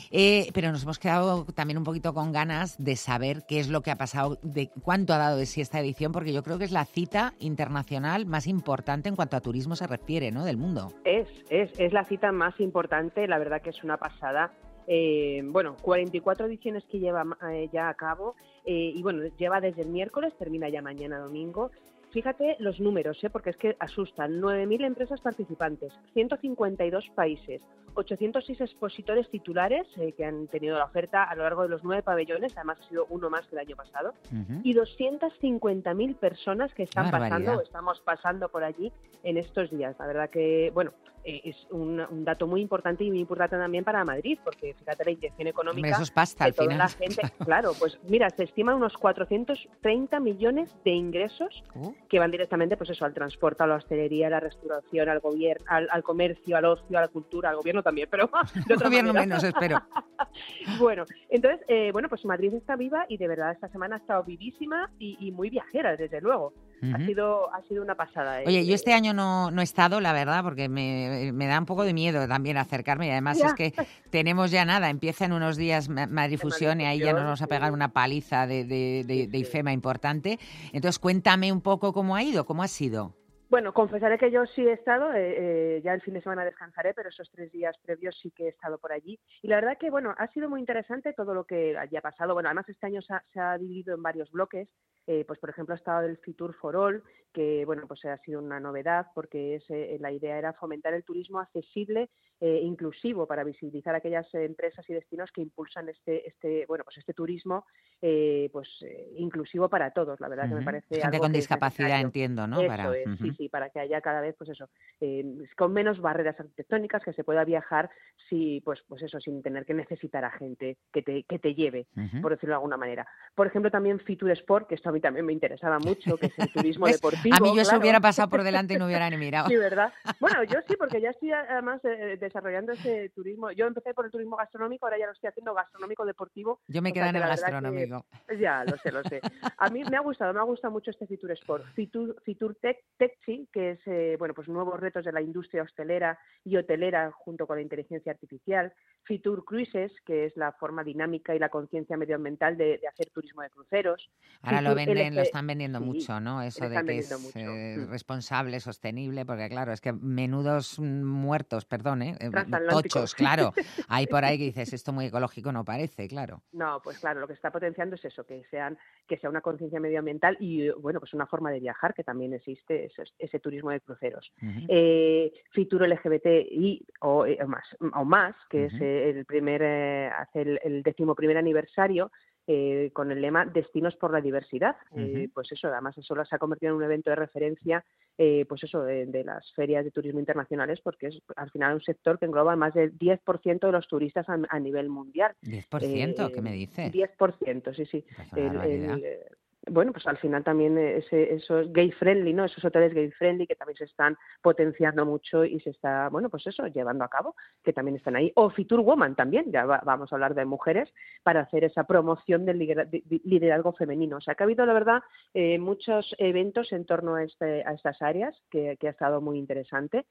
Eh, pero nos hemos quedado también un poquito con ganas de saber qué es lo que ha pasado, de cuánto ha dado de sí esta edición, porque yo creo que es la cita internacional más importante en cuanto a turismo se refiere, ¿no? Del mundo. Es, es, es la cita más importante, la verdad que es una pasada. Eh, bueno, 44 ediciones que lleva eh, ya a cabo eh, y bueno, lleva desde el miércoles, termina ya mañana domingo. Fíjate los números, ¿eh? porque es que asustan. 9.000 empresas participantes, 152 países, 806 expositores titulares eh, que han tenido la oferta a lo largo de los nueve pabellones, además ha sido uno más que el año pasado, Ujú. y 250.000 personas que están pasando, o estamos pasando por allí en estos días. La verdad que, bueno, eh, es un, un dato muy importante y muy importante también para Madrid, porque fíjate la inyección económica Hombre, eso es pasta de al toda final. la gente. Claro, pues mira, se estiman unos 430 millones de ingresos Uh. Que van directamente, pues eso, al transporte, a la hostelería, a la restauración, al gobierno, al, al comercio, al ocio, a la cultura, al gobierno también, pero de otra Gobierno manera. menos, espero. Bueno, entonces, eh, bueno, pues Madrid está viva y de verdad esta semana ha estado vivísima y, y muy viajera, desde luego. Ha sido ha sido una pasada. eh. Oye, yo este año no, no he estado, la verdad, porque me, me da un poco de miedo también acercarme y además Ya. es que tenemos ya nada, empieza en unos días Ma- Madrid Fusión y ahí ya nos vamos a pegar una paliza de, de, de- de IFEMA importante. Entonces, cuéntame un poco cómo ha ido, cómo ha sido. Bueno, confesaré que yo sí he estado, eh, eh, ya el fin de semana descansaré, pero esos tres días previos sí que he estado por allí. Y la verdad que, bueno, ha sido muy interesante todo lo que allí ha pasado. Bueno, además este año se ha, dividido en varios bloques. Eh, pues, por ejemplo, ha estado el Fitur for All, que, bueno, pues ha sido una novedad porque es, eh, la idea era fomentar el turismo accesible e inclusivo para visibilizar aquellas eh, empresas y destinos que impulsan este, este, bueno, pues este turismo, eh, pues eh, inclusivo para todos. La verdad que me parece Gente algo con discapacidad, entiendo, ¿no? Eso Para- es, sí, sí, para que haya cada vez, pues eso, eh, con menos barreras arquitectónicas, que se pueda viajar, si, pues, pues eso, sin tener que necesitar a gente que te, que te lleve, por decirlo de alguna manera. Por ejemplo, también Fitur Sport, que esto a mí también me interesaba mucho, que es el turismo ¿Ves? A mí yo se claro. hubiera pasado por delante y no hubiera ni mirado. Sí, ¿verdad? Bueno, yo sí, porque ya estoy además eh, desarrollando ese turismo. Yo empecé por el turismo gastronómico, ahora ya lo estoy haciendo gastronómico deportivo. Yo me O quedé sea en el que- gastronómico. ya, lo sé, lo sé. A mí me ha gustado, me ha gustado mucho este Fitur Sport. Fitur, Fitur Tech, Techchi, que es, eh, bueno, pues nuevos retos de la industria hostelera y hotelera junto con la inteligencia artificial. Fitur Cruises, que es la forma dinámica y la conciencia medioambiental de, de hacer turismo de cruceros. Ahora lo venden, lo están vendiendo sí, mucho, ¿no? Eso de que es mucho. eh, Mm. responsable, sostenible, porque claro, es que menudos mm, muertos, perdón, ¿eh? Eh, Transatlánticos. Tochos, claro. Hay por ahí que dices, esto muy ecológico no parece, claro. No, pues claro, lo que está potenciando es eso, que sean, que sea una conciencia medioambiental y eh, bueno, pues una forma de viajar que también existe ese, ese turismo de cruceros. Ujú. Eh, Futuro LGBTI o, eh, o más, o más, que es eh, el primer, eh, hace el, el decimoprimer aniversario. Eh, con el lema Destinos por la diversidad. Eh, pues eso, además eso se ha convertido en un evento de referencia, eh, pues eso, de, de las ferias de turismo internacionales, porque es al final un sector que engloba más del 10% de los turistas a, a nivel mundial. 10%, ¿qué me Eh, dices? 10%, sí, sí. El- el, eh, bueno, pues al final también ese, esos gay friendly, ¿no? Esos hoteles gay friendly que también se están potenciando mucho y se está, bueno, pues eso, llevando a cabo, que también están ahí. O Fitur Woman también, ya va- vamos a hablar de mujeres, para hacer esa promoción del lidera- de- de- liderazgo femenino. O sea, que ha habido, la verdad, eh, muchos eventos en torno a, este, a estas áreas, que ha estado muy interesante.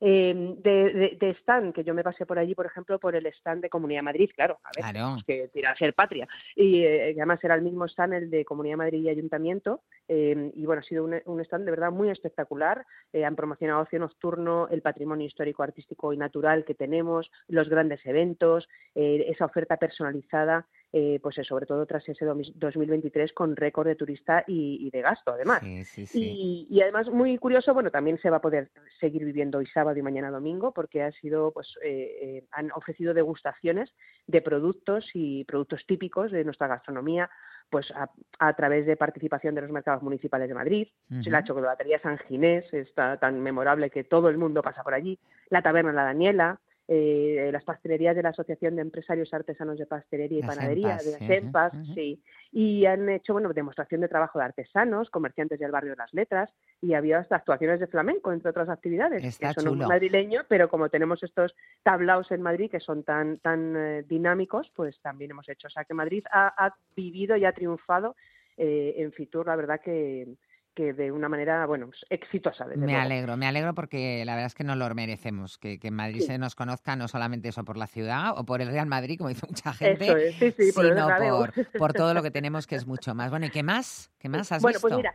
Eh, de, de- de stand, que yo me pasé por allí, por ejemplo, por el stand de Comunidad Madrid, claro, a ver, Claro. que tirar a ser patria. Y eh, además era el mismo stand, el de Comunidad Madrid y Ayuntamiento, eh, y bueno, ha sido un, un stand de verdad muy espectacular. Eh, han promocionado ocio nocturno, el patrimonio histórico, artístico y natural que tenemos, los grandes eventos, eh, esa oferta personalizada, eh, pues sobre todo tras ese domi- 2023 con récord de turista y, y de gasto, además. Sí, sí, sí. Y, y además muy curioso, bueno, también se va a poder seguir viviendo hoy sábado y mañana domingo porque ha sido, pues, eh, eh, han ofrecido degustaciones de productos y productos típicos de nuestra gastronomía, pues a, a través de participación de los mercados municipales de Madrid, Ujú. la chocolatería San Ginés, está tan memorable que todo el mundo pasa por allí, la taberna La Daniela, eh, las pastelerías de la Asociación de Empresarios Artesanos de Pastelería y Las Panadería, EMPAS, de las sí, y han hecho bueno demostración de trabajo de artesanos, comerciantes del barrio de las letras y había hasta actuaciones de flamenco entre otras actividades. Está no es chulo. madrileño, pero como tenemos estos tablaos en Madrid que son tan tan eh, dinámicos, pues también hemos hecho. O sea que Madrid ha, ha vivido y ha triunfado eh, en Fitur, la verdad que que de una manera, bueno, pues, exitosa. desde Me luego. alegro, me alegro porque la verdad es que nos lo merecemos, que, que en Madrid Sí. se nos conozca no solamente eso por la ciudad o por el Real Madrid, como dice mucha gente, es, sí, sí, sino por, por todo lo que tenemos, que es mucho más. Bueno, ¿y qué más? ¿Qué más has bueno, visto? pues mira,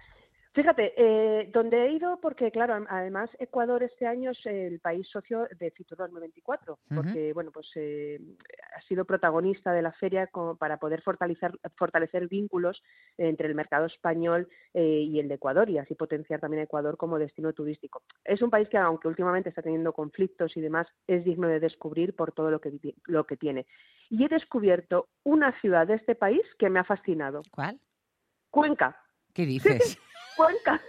Fíjate, eh, donde he ido, porque claro, además Ecuador este año es el país socio de Fitur 2024, porque bueno, pues eh, ha sido protagonista de la feria como para poder fortalecer, fortalecer vínculos entre el mercado español eh, y el de Ecuador y así potenciar también a Ecuador como destino turístico. Es un país que, aunque últimamente está teniendo conflictos y demás, es digno de descubrir por todo lo que, lo que tiene. Y he descubierto una ciudad de este país que me ha fascinado. ¿Cuál? Cuenca. ¿Qué dices? Cuenca.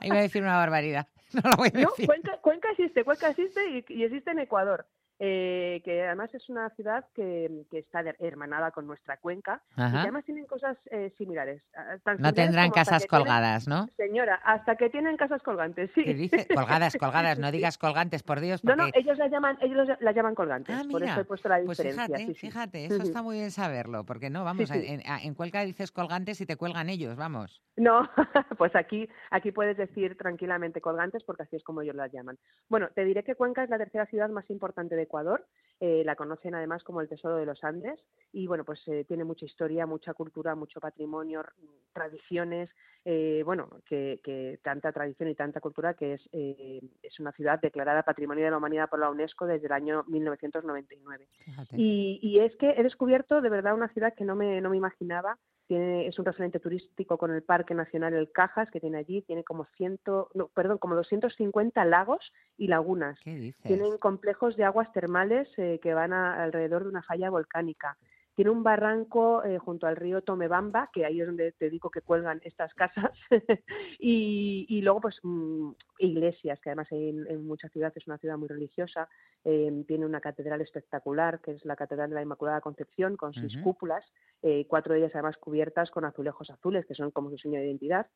Iba a decir una barbaridad. No lo voy a No, decir. Cuenca, Cuenca existe, Cuenca existe y, y existe en Ecuador. Eh, que además es una ciudad que, que está hermanada con nuestra cuenca y que además tienen cosas eh, similares. ah, tan No similares tendrán casas tienen- colgadas, ¿no? Señora, hasta que tienen casas colgantes, sí. ¿Qué dice? Colgadas, colgadas, no digas colgantes, por Dios. No, no, porque- ellos las llaman, ellos las llaman colgantes, Ah, por eso mira, he puesto la Pues diferencia. fíjate, sí, sí. fíjate, eso está muy bien saberlo, porque no, vamos, sí. En- en Cuenca dices colgantes y te cuelgan ellos, vamos. No, pues aquí, aquí puedes decir tranquilamente colgantes porque así es como ellos las llaman. Bueno, te diré que Cuenca es la tercera ciudad más importante de Ecuador. eh, la conocen además como el Tesoro de los Andes y bueno, pues eh, tiene mucha historia, mucha cultura, mucho patrimonio, tradiciones, eh, bueno, que, que tanta tradición y tanta cultura que es, eh, es una ciudad declarada Patrimonio de la Humanidad por la UNESCO desde el año 1999. Y, y es que he descubierto de verdad una ciudad que no me, no me imaginaba. Tiene, es un referente turístico con el Parque Nacional El Cajas que tiene allí. Tiene como ciento, no, perdón, como 250 lagos y lagunas. Tienen complejos de aguas termales eh, que van a- alrededor de una falla volcánica. Tiene un barranco eh, junto al río Tomebamba, que ahí es donde te digo que cuelgan estas casas. y, y luego, pues, mm, iglesias, que además hay en, en muchas ciudades es una ciudad muy religiosa. Eh, tiene una catedral espectacular, que es la Catedral de la Inmaculada Concepción, con seis cúpulas, eh, cuatro de ellas además cubiertas con azulejos azules, que son como su seña de identidad.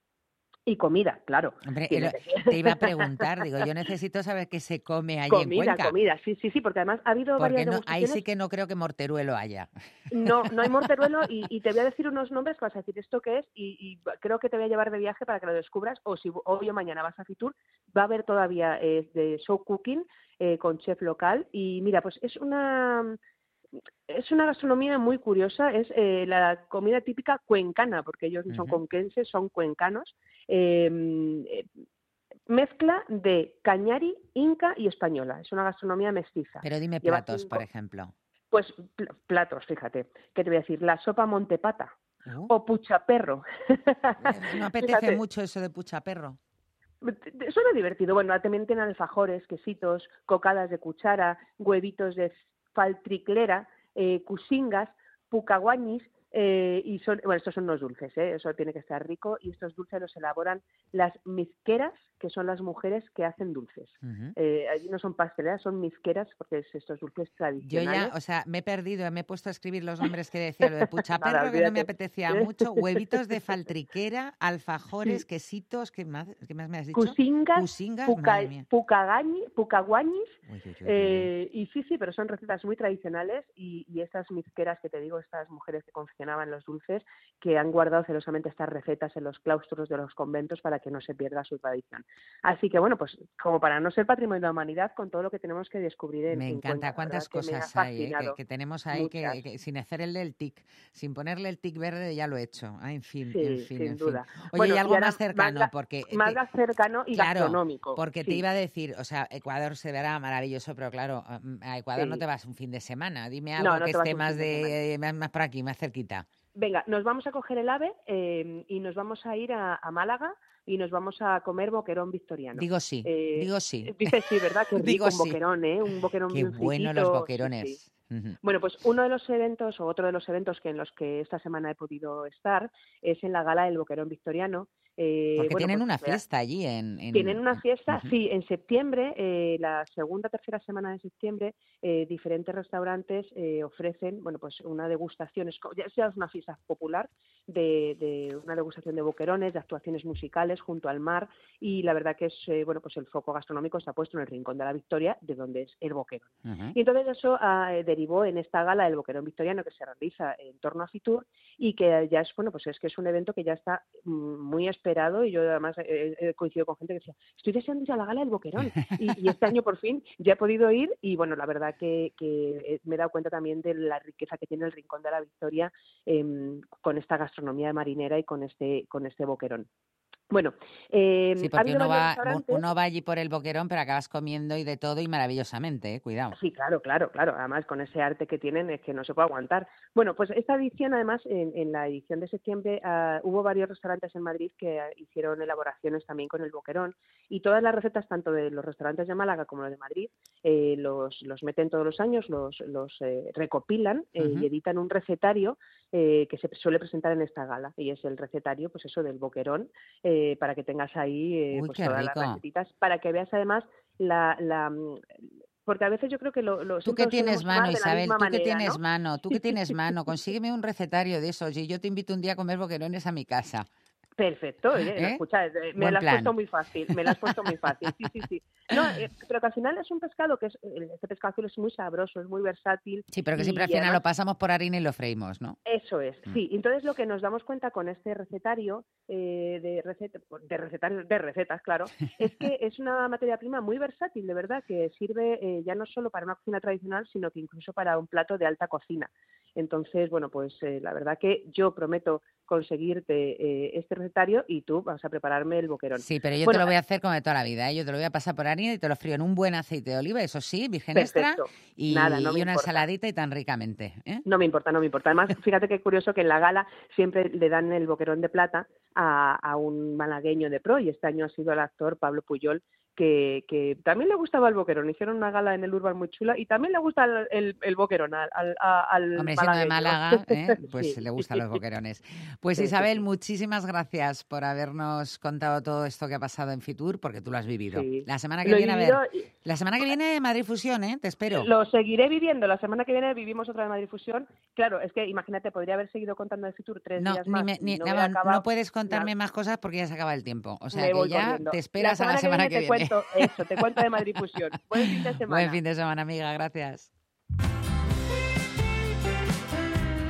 Y comida, claro. Hombre, te iba a preguntar, digo, yo necesito saber qué se come allí comida, en Cuenca. comida, sí, sí, sí, porque además ha habido Porque varias no, ahí sí que no creo que morteruelo haya. No, no hay morteruelo y, y te voy a decir unos nombres que vas a decir esto qué es y, y creo que te voy a llevar de viaje para que lo descubras o si hoy o mañana vas a Fitur va a haber todavía eh, de show cooking eh, con chef local y mira pues es una es una gastronomía muy curiosa, es eh, la comida típica cuencana, porque ellos no son conquenses, son cuencanos. eh, eh, mezcla de cañari, inca y española. Es una gastronomía mestiza. Pero dime Lleva platos, cinco- por ejemplo. pues pl- platos, fíjate. ¿Qué te voy a decir? La sopa montepata Oh. o puchaperro. No apetece Fíjate, mucho eso de puchaperro. Suena divertido. Bueno, también tienen alfajores, quesitos, cocadas de cuchara, huevitos de faltriclera, eh, cusingas, pucaguañis, eh, y son, bueno, estos son los dulces, ¿eh? eso tiene que estar rico, y estos dulces los elaboran las mizqueras, que son las mujeres que hacen dulces. Eh, allí no son pasteleras, son mizqueras, porque es estos dulces Yo tradicionales. ya, o sea, me he perdido, me he puesto a escribir los nombres que decía lo de puchaperro, Nada, que no me apetecía mucho, huevitos de faltriquera, alfajores, quesitos, ¿qué más, qué más me has dicho? Cusingas, Cusingas, puca- pucagañi- pucaguañis, Uy, eh, y sí, sí, pero son recetas muy tradicionales y, y estas mizqueras que te digo, estas mujeres que confeccionaban los dulces, que han guardado celosamente estas recetas en los claustros de los conventos para que no se pierda su tradición. Así que bueno, pues como para no ser patrimonio de la humanidad, con todo lo que tenemos que descubrir en Me en encanta cuántas que cosas hay, ¿eh? que, tenemos ahí que, sin hacerle el tic, sin ponerle el tic verde ya lo he hecho. Ah, en fin, Sí, en fin, sin en duda. fin. Oye, Bueno, y algo más cercano, más porque más te- cercano y claro, gastronómico. Porque te iba a decir, o sea, Ecuador se verá maravilloso, pero claro, a Ecuador no te vas un fin de semana. Dime algo no que esté más de, más, más por aquí, más cerquita. Venga, nos vamos a coger el ave eh, y nos vamos a ir a, a Málaga y nos vamos a comer boquerón victoriano. Digo sí, Eh, digo sí. Dices sí, ¿verdad? Rico Digo un sí. boquerón, ¿eh? Un boquerón Qué bueno los sí, boquerones. sí. Bueno, pues uno de los eventos o otro de los eventos que en los que esta semana he podido estar es en la gala del Boquerón Victoriano. Eh, Porque bueno, tienen pues, una fiesta allí en... en- Tienen una fiesta, Ujú. sí, en septiembre, eh, la segunda, tercera semana de septiembre, eh, diferentes restaurantes ofrecen, bueno, pues una degustación, ya sea es una fiesta popular de, de una degustación de boquerones, de actuaciones musicales junto al mar y la verdad que es, bueno, pues el foco gastronómico está puesto en el Rincón de la Victoria, de donde es el boquerón. Y entonces eso ah, derivó en esta gala del Boquerón Victoriano que se realiza en torno a Fitur y que ya es, bueno, pues es que es un evento que ya está mm, muy esperado y yo además eh, he coincidido con gente que decía, estoy deseando ir a la gala del Boquerón y, y este año por fin ya he podido ir y bueno, la verdad que, que, eh, me he dado cuenta también de la riqueza que tiene el Rincón de la Victoria em, con esta gastronomía marinera y con este, con este Boquerón. Bueno, eh, Sí, porque uno va, uno va allí por el boquerón, pero acabas comiendo y de todo y maravillosamente, ¿eh? cuidado. Sí, claro, claro, claro. Además, con ese arte que tienen es que no se puede aguantar. Bueno, pues esta edición, además, en, en la edición de septiembre, ah, hubo varios restaurantes en Madrid que ah, hicieron elaboraciones también con el boquerón y todas las recetas, tanto de los restaurantes de Málaga como los de Madrid, eh, los, los meten todos los años, los, los eh, recopilan eh, y editan un recetario eh, que se suele presentar en esta gala y es el recetario, pues eso, del boquerón, eh, para que tengas ahí eh, Uy, pues todas rico. las recetitas, para que veas además la, la mm, porque a veces yo creo que lo, lo Tú que tienes mano, Isabel, tú que manera, tienes ¿no? mano, tú que tienes mano, consígueme un recetario de esos y yo te invito un día a comer boquerones a mi casa. Perfecto, oye, ¿Eh? escucha, eh, me Buen lo has plan. puesto muy fácil, me lo has puesto muy fácil, sí, sí, sí. No, eh, pero que al final es un pescado que es, este pescado azul es muy sabroso, es muy versátil. Sí, pero que siempre al final además- lo pasamos por harina y lo freímos, ¿no? Eso es, Mm. sí. Entonces lo que nos damos cuenta con este recetario eh, de, receta, de recetarios de recetas, claro, es que es una materia prima muy versátil, de verdad, que sirve eh, ya no solo para una cocina tradicional, sino que incluso para un plato de alta cocina. Entonces, bueno, pues eh, la verdad que yo prometo conseguirte eh, este recetario y tú vas a prepararme el boquerón. Sí, pero yo Bueno, te lo voy a hacer como de toda la vida, ¿eh? Yo te lo voy a pasar por harina y te lo frío en un buen aceite de oliva, eso sí, virgen extra, y, Nada, no y una importa. ensaladita y tan ricamente, ¿eh? No me importa, no me importa. Además, fíjate qué curioso que en la gala siempre le dan el boquerón de plata a, a un malagueño de pro y este año ha sido el actor Pablo Puyol que, que también le gustaba el boquerón. Hicieron una gala en el Urban muy chula y también le gusta el, el, el boquerón al, al, al Hombre, siendo de. Málaga, ¿eh? pues Sí, le gustan los boquerones. Pues Sí, Isabel, sí. muchísimas gracias por habernos contado todo esto que ha pasado en Fitur, porque tú lo has vivido. La semana que Lo viene, a ver, y- la semana que viene Madrid Fusión, ¿eh? Te espero. Lo seguiré viviendo. La semana que viene vivimos otra de Madrid Fusión. Claro, es que imagínate, podría haber seguido contando de Fitur tres No, días ni más. me- y ni- no puedes contarme Nada. más cosas porque ya se acaba el tiempo. O sea Me que ya corriendo. te esperas a la semana que viene. Cuento eso, te cuento de Madrid Fusión. Buen fin de semana. Buen fin de semana, amiga. Gracias.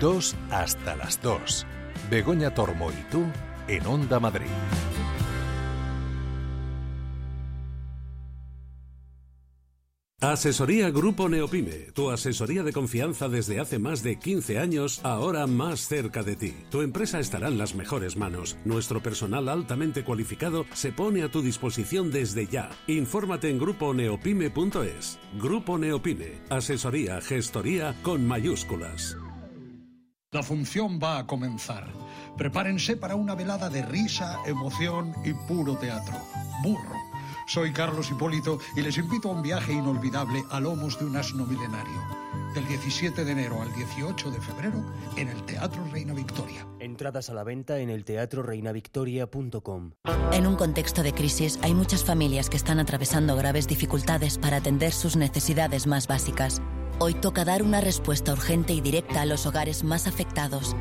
Dos hasta las dos. Begoña Tormo y tú en Onda Madrid. Asesoría Grupo Neopime, tu asesoría de confianza desde hace más de 15 años, ahora más cerca de ti. Tu empresa estará en las mejores manos. Nuestro personal altamente cualificado se pone a tu disposición desde ya. Infórmate en gruponeopime.es. Grupo Neopime, asesoría, gestoría con mayúsculas. La función va a comenzar. Prepárense para una velada de risa, emoción y puro teatro. Burro. Soy Carlos Hipólito y les invito a un viaje inolvidable a lomos de un asno milenario. Del 17 de enero al 18 de febrero en el Teatro Reina Victoria. Entradas a la venta en el teatroreinavictoria.com. En un contexto de crisis hay muchas familias que están atravesando graves dificultades para atender sus necesidades más básicas. Hoy toca dar una respuesta urgente y directa a los hogares más afectados.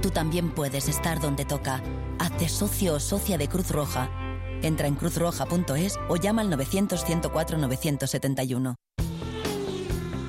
Tú también puedes estar donde toca. Hazte socio o socia de Cruz Roja. Entra en cruzroja.es o llama al 900-104-971.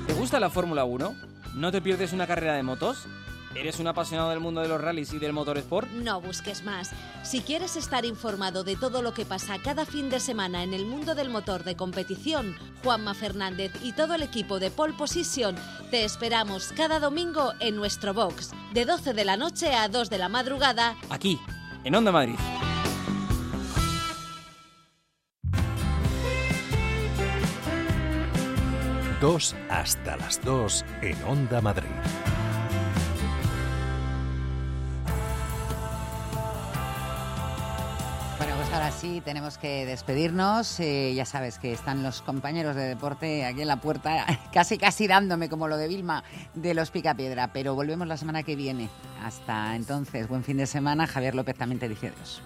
¿Te gusta la Fórmula 1? ¿No te pierdes una carrera de motos? ¿Eres un apasionado del mundo de los rallies y del motorsport? No busques más. Si quieres estar informado de todo lo que pasa cada fin de semana en el mundo del motor de competición, Juanma Fernández y todo el equipo de Pole Position te esperamos cada domingo en nuestro box, de 12 de la noche a 2 de la madrugada. Aquí, en Onda Madrid. Dos hasta las dos en Onda Madrid. Bueno, pues ahora sí tenemos que despedirnos. Eh, ya sabes que están los compañeros de deporte aquí en la puerta, casi casi dándome como lo de Vilma de los Picapiedra. Pero volvemos la semana que viene. Hasta entonces, buen fin de semana. Javier López también te dice adiós.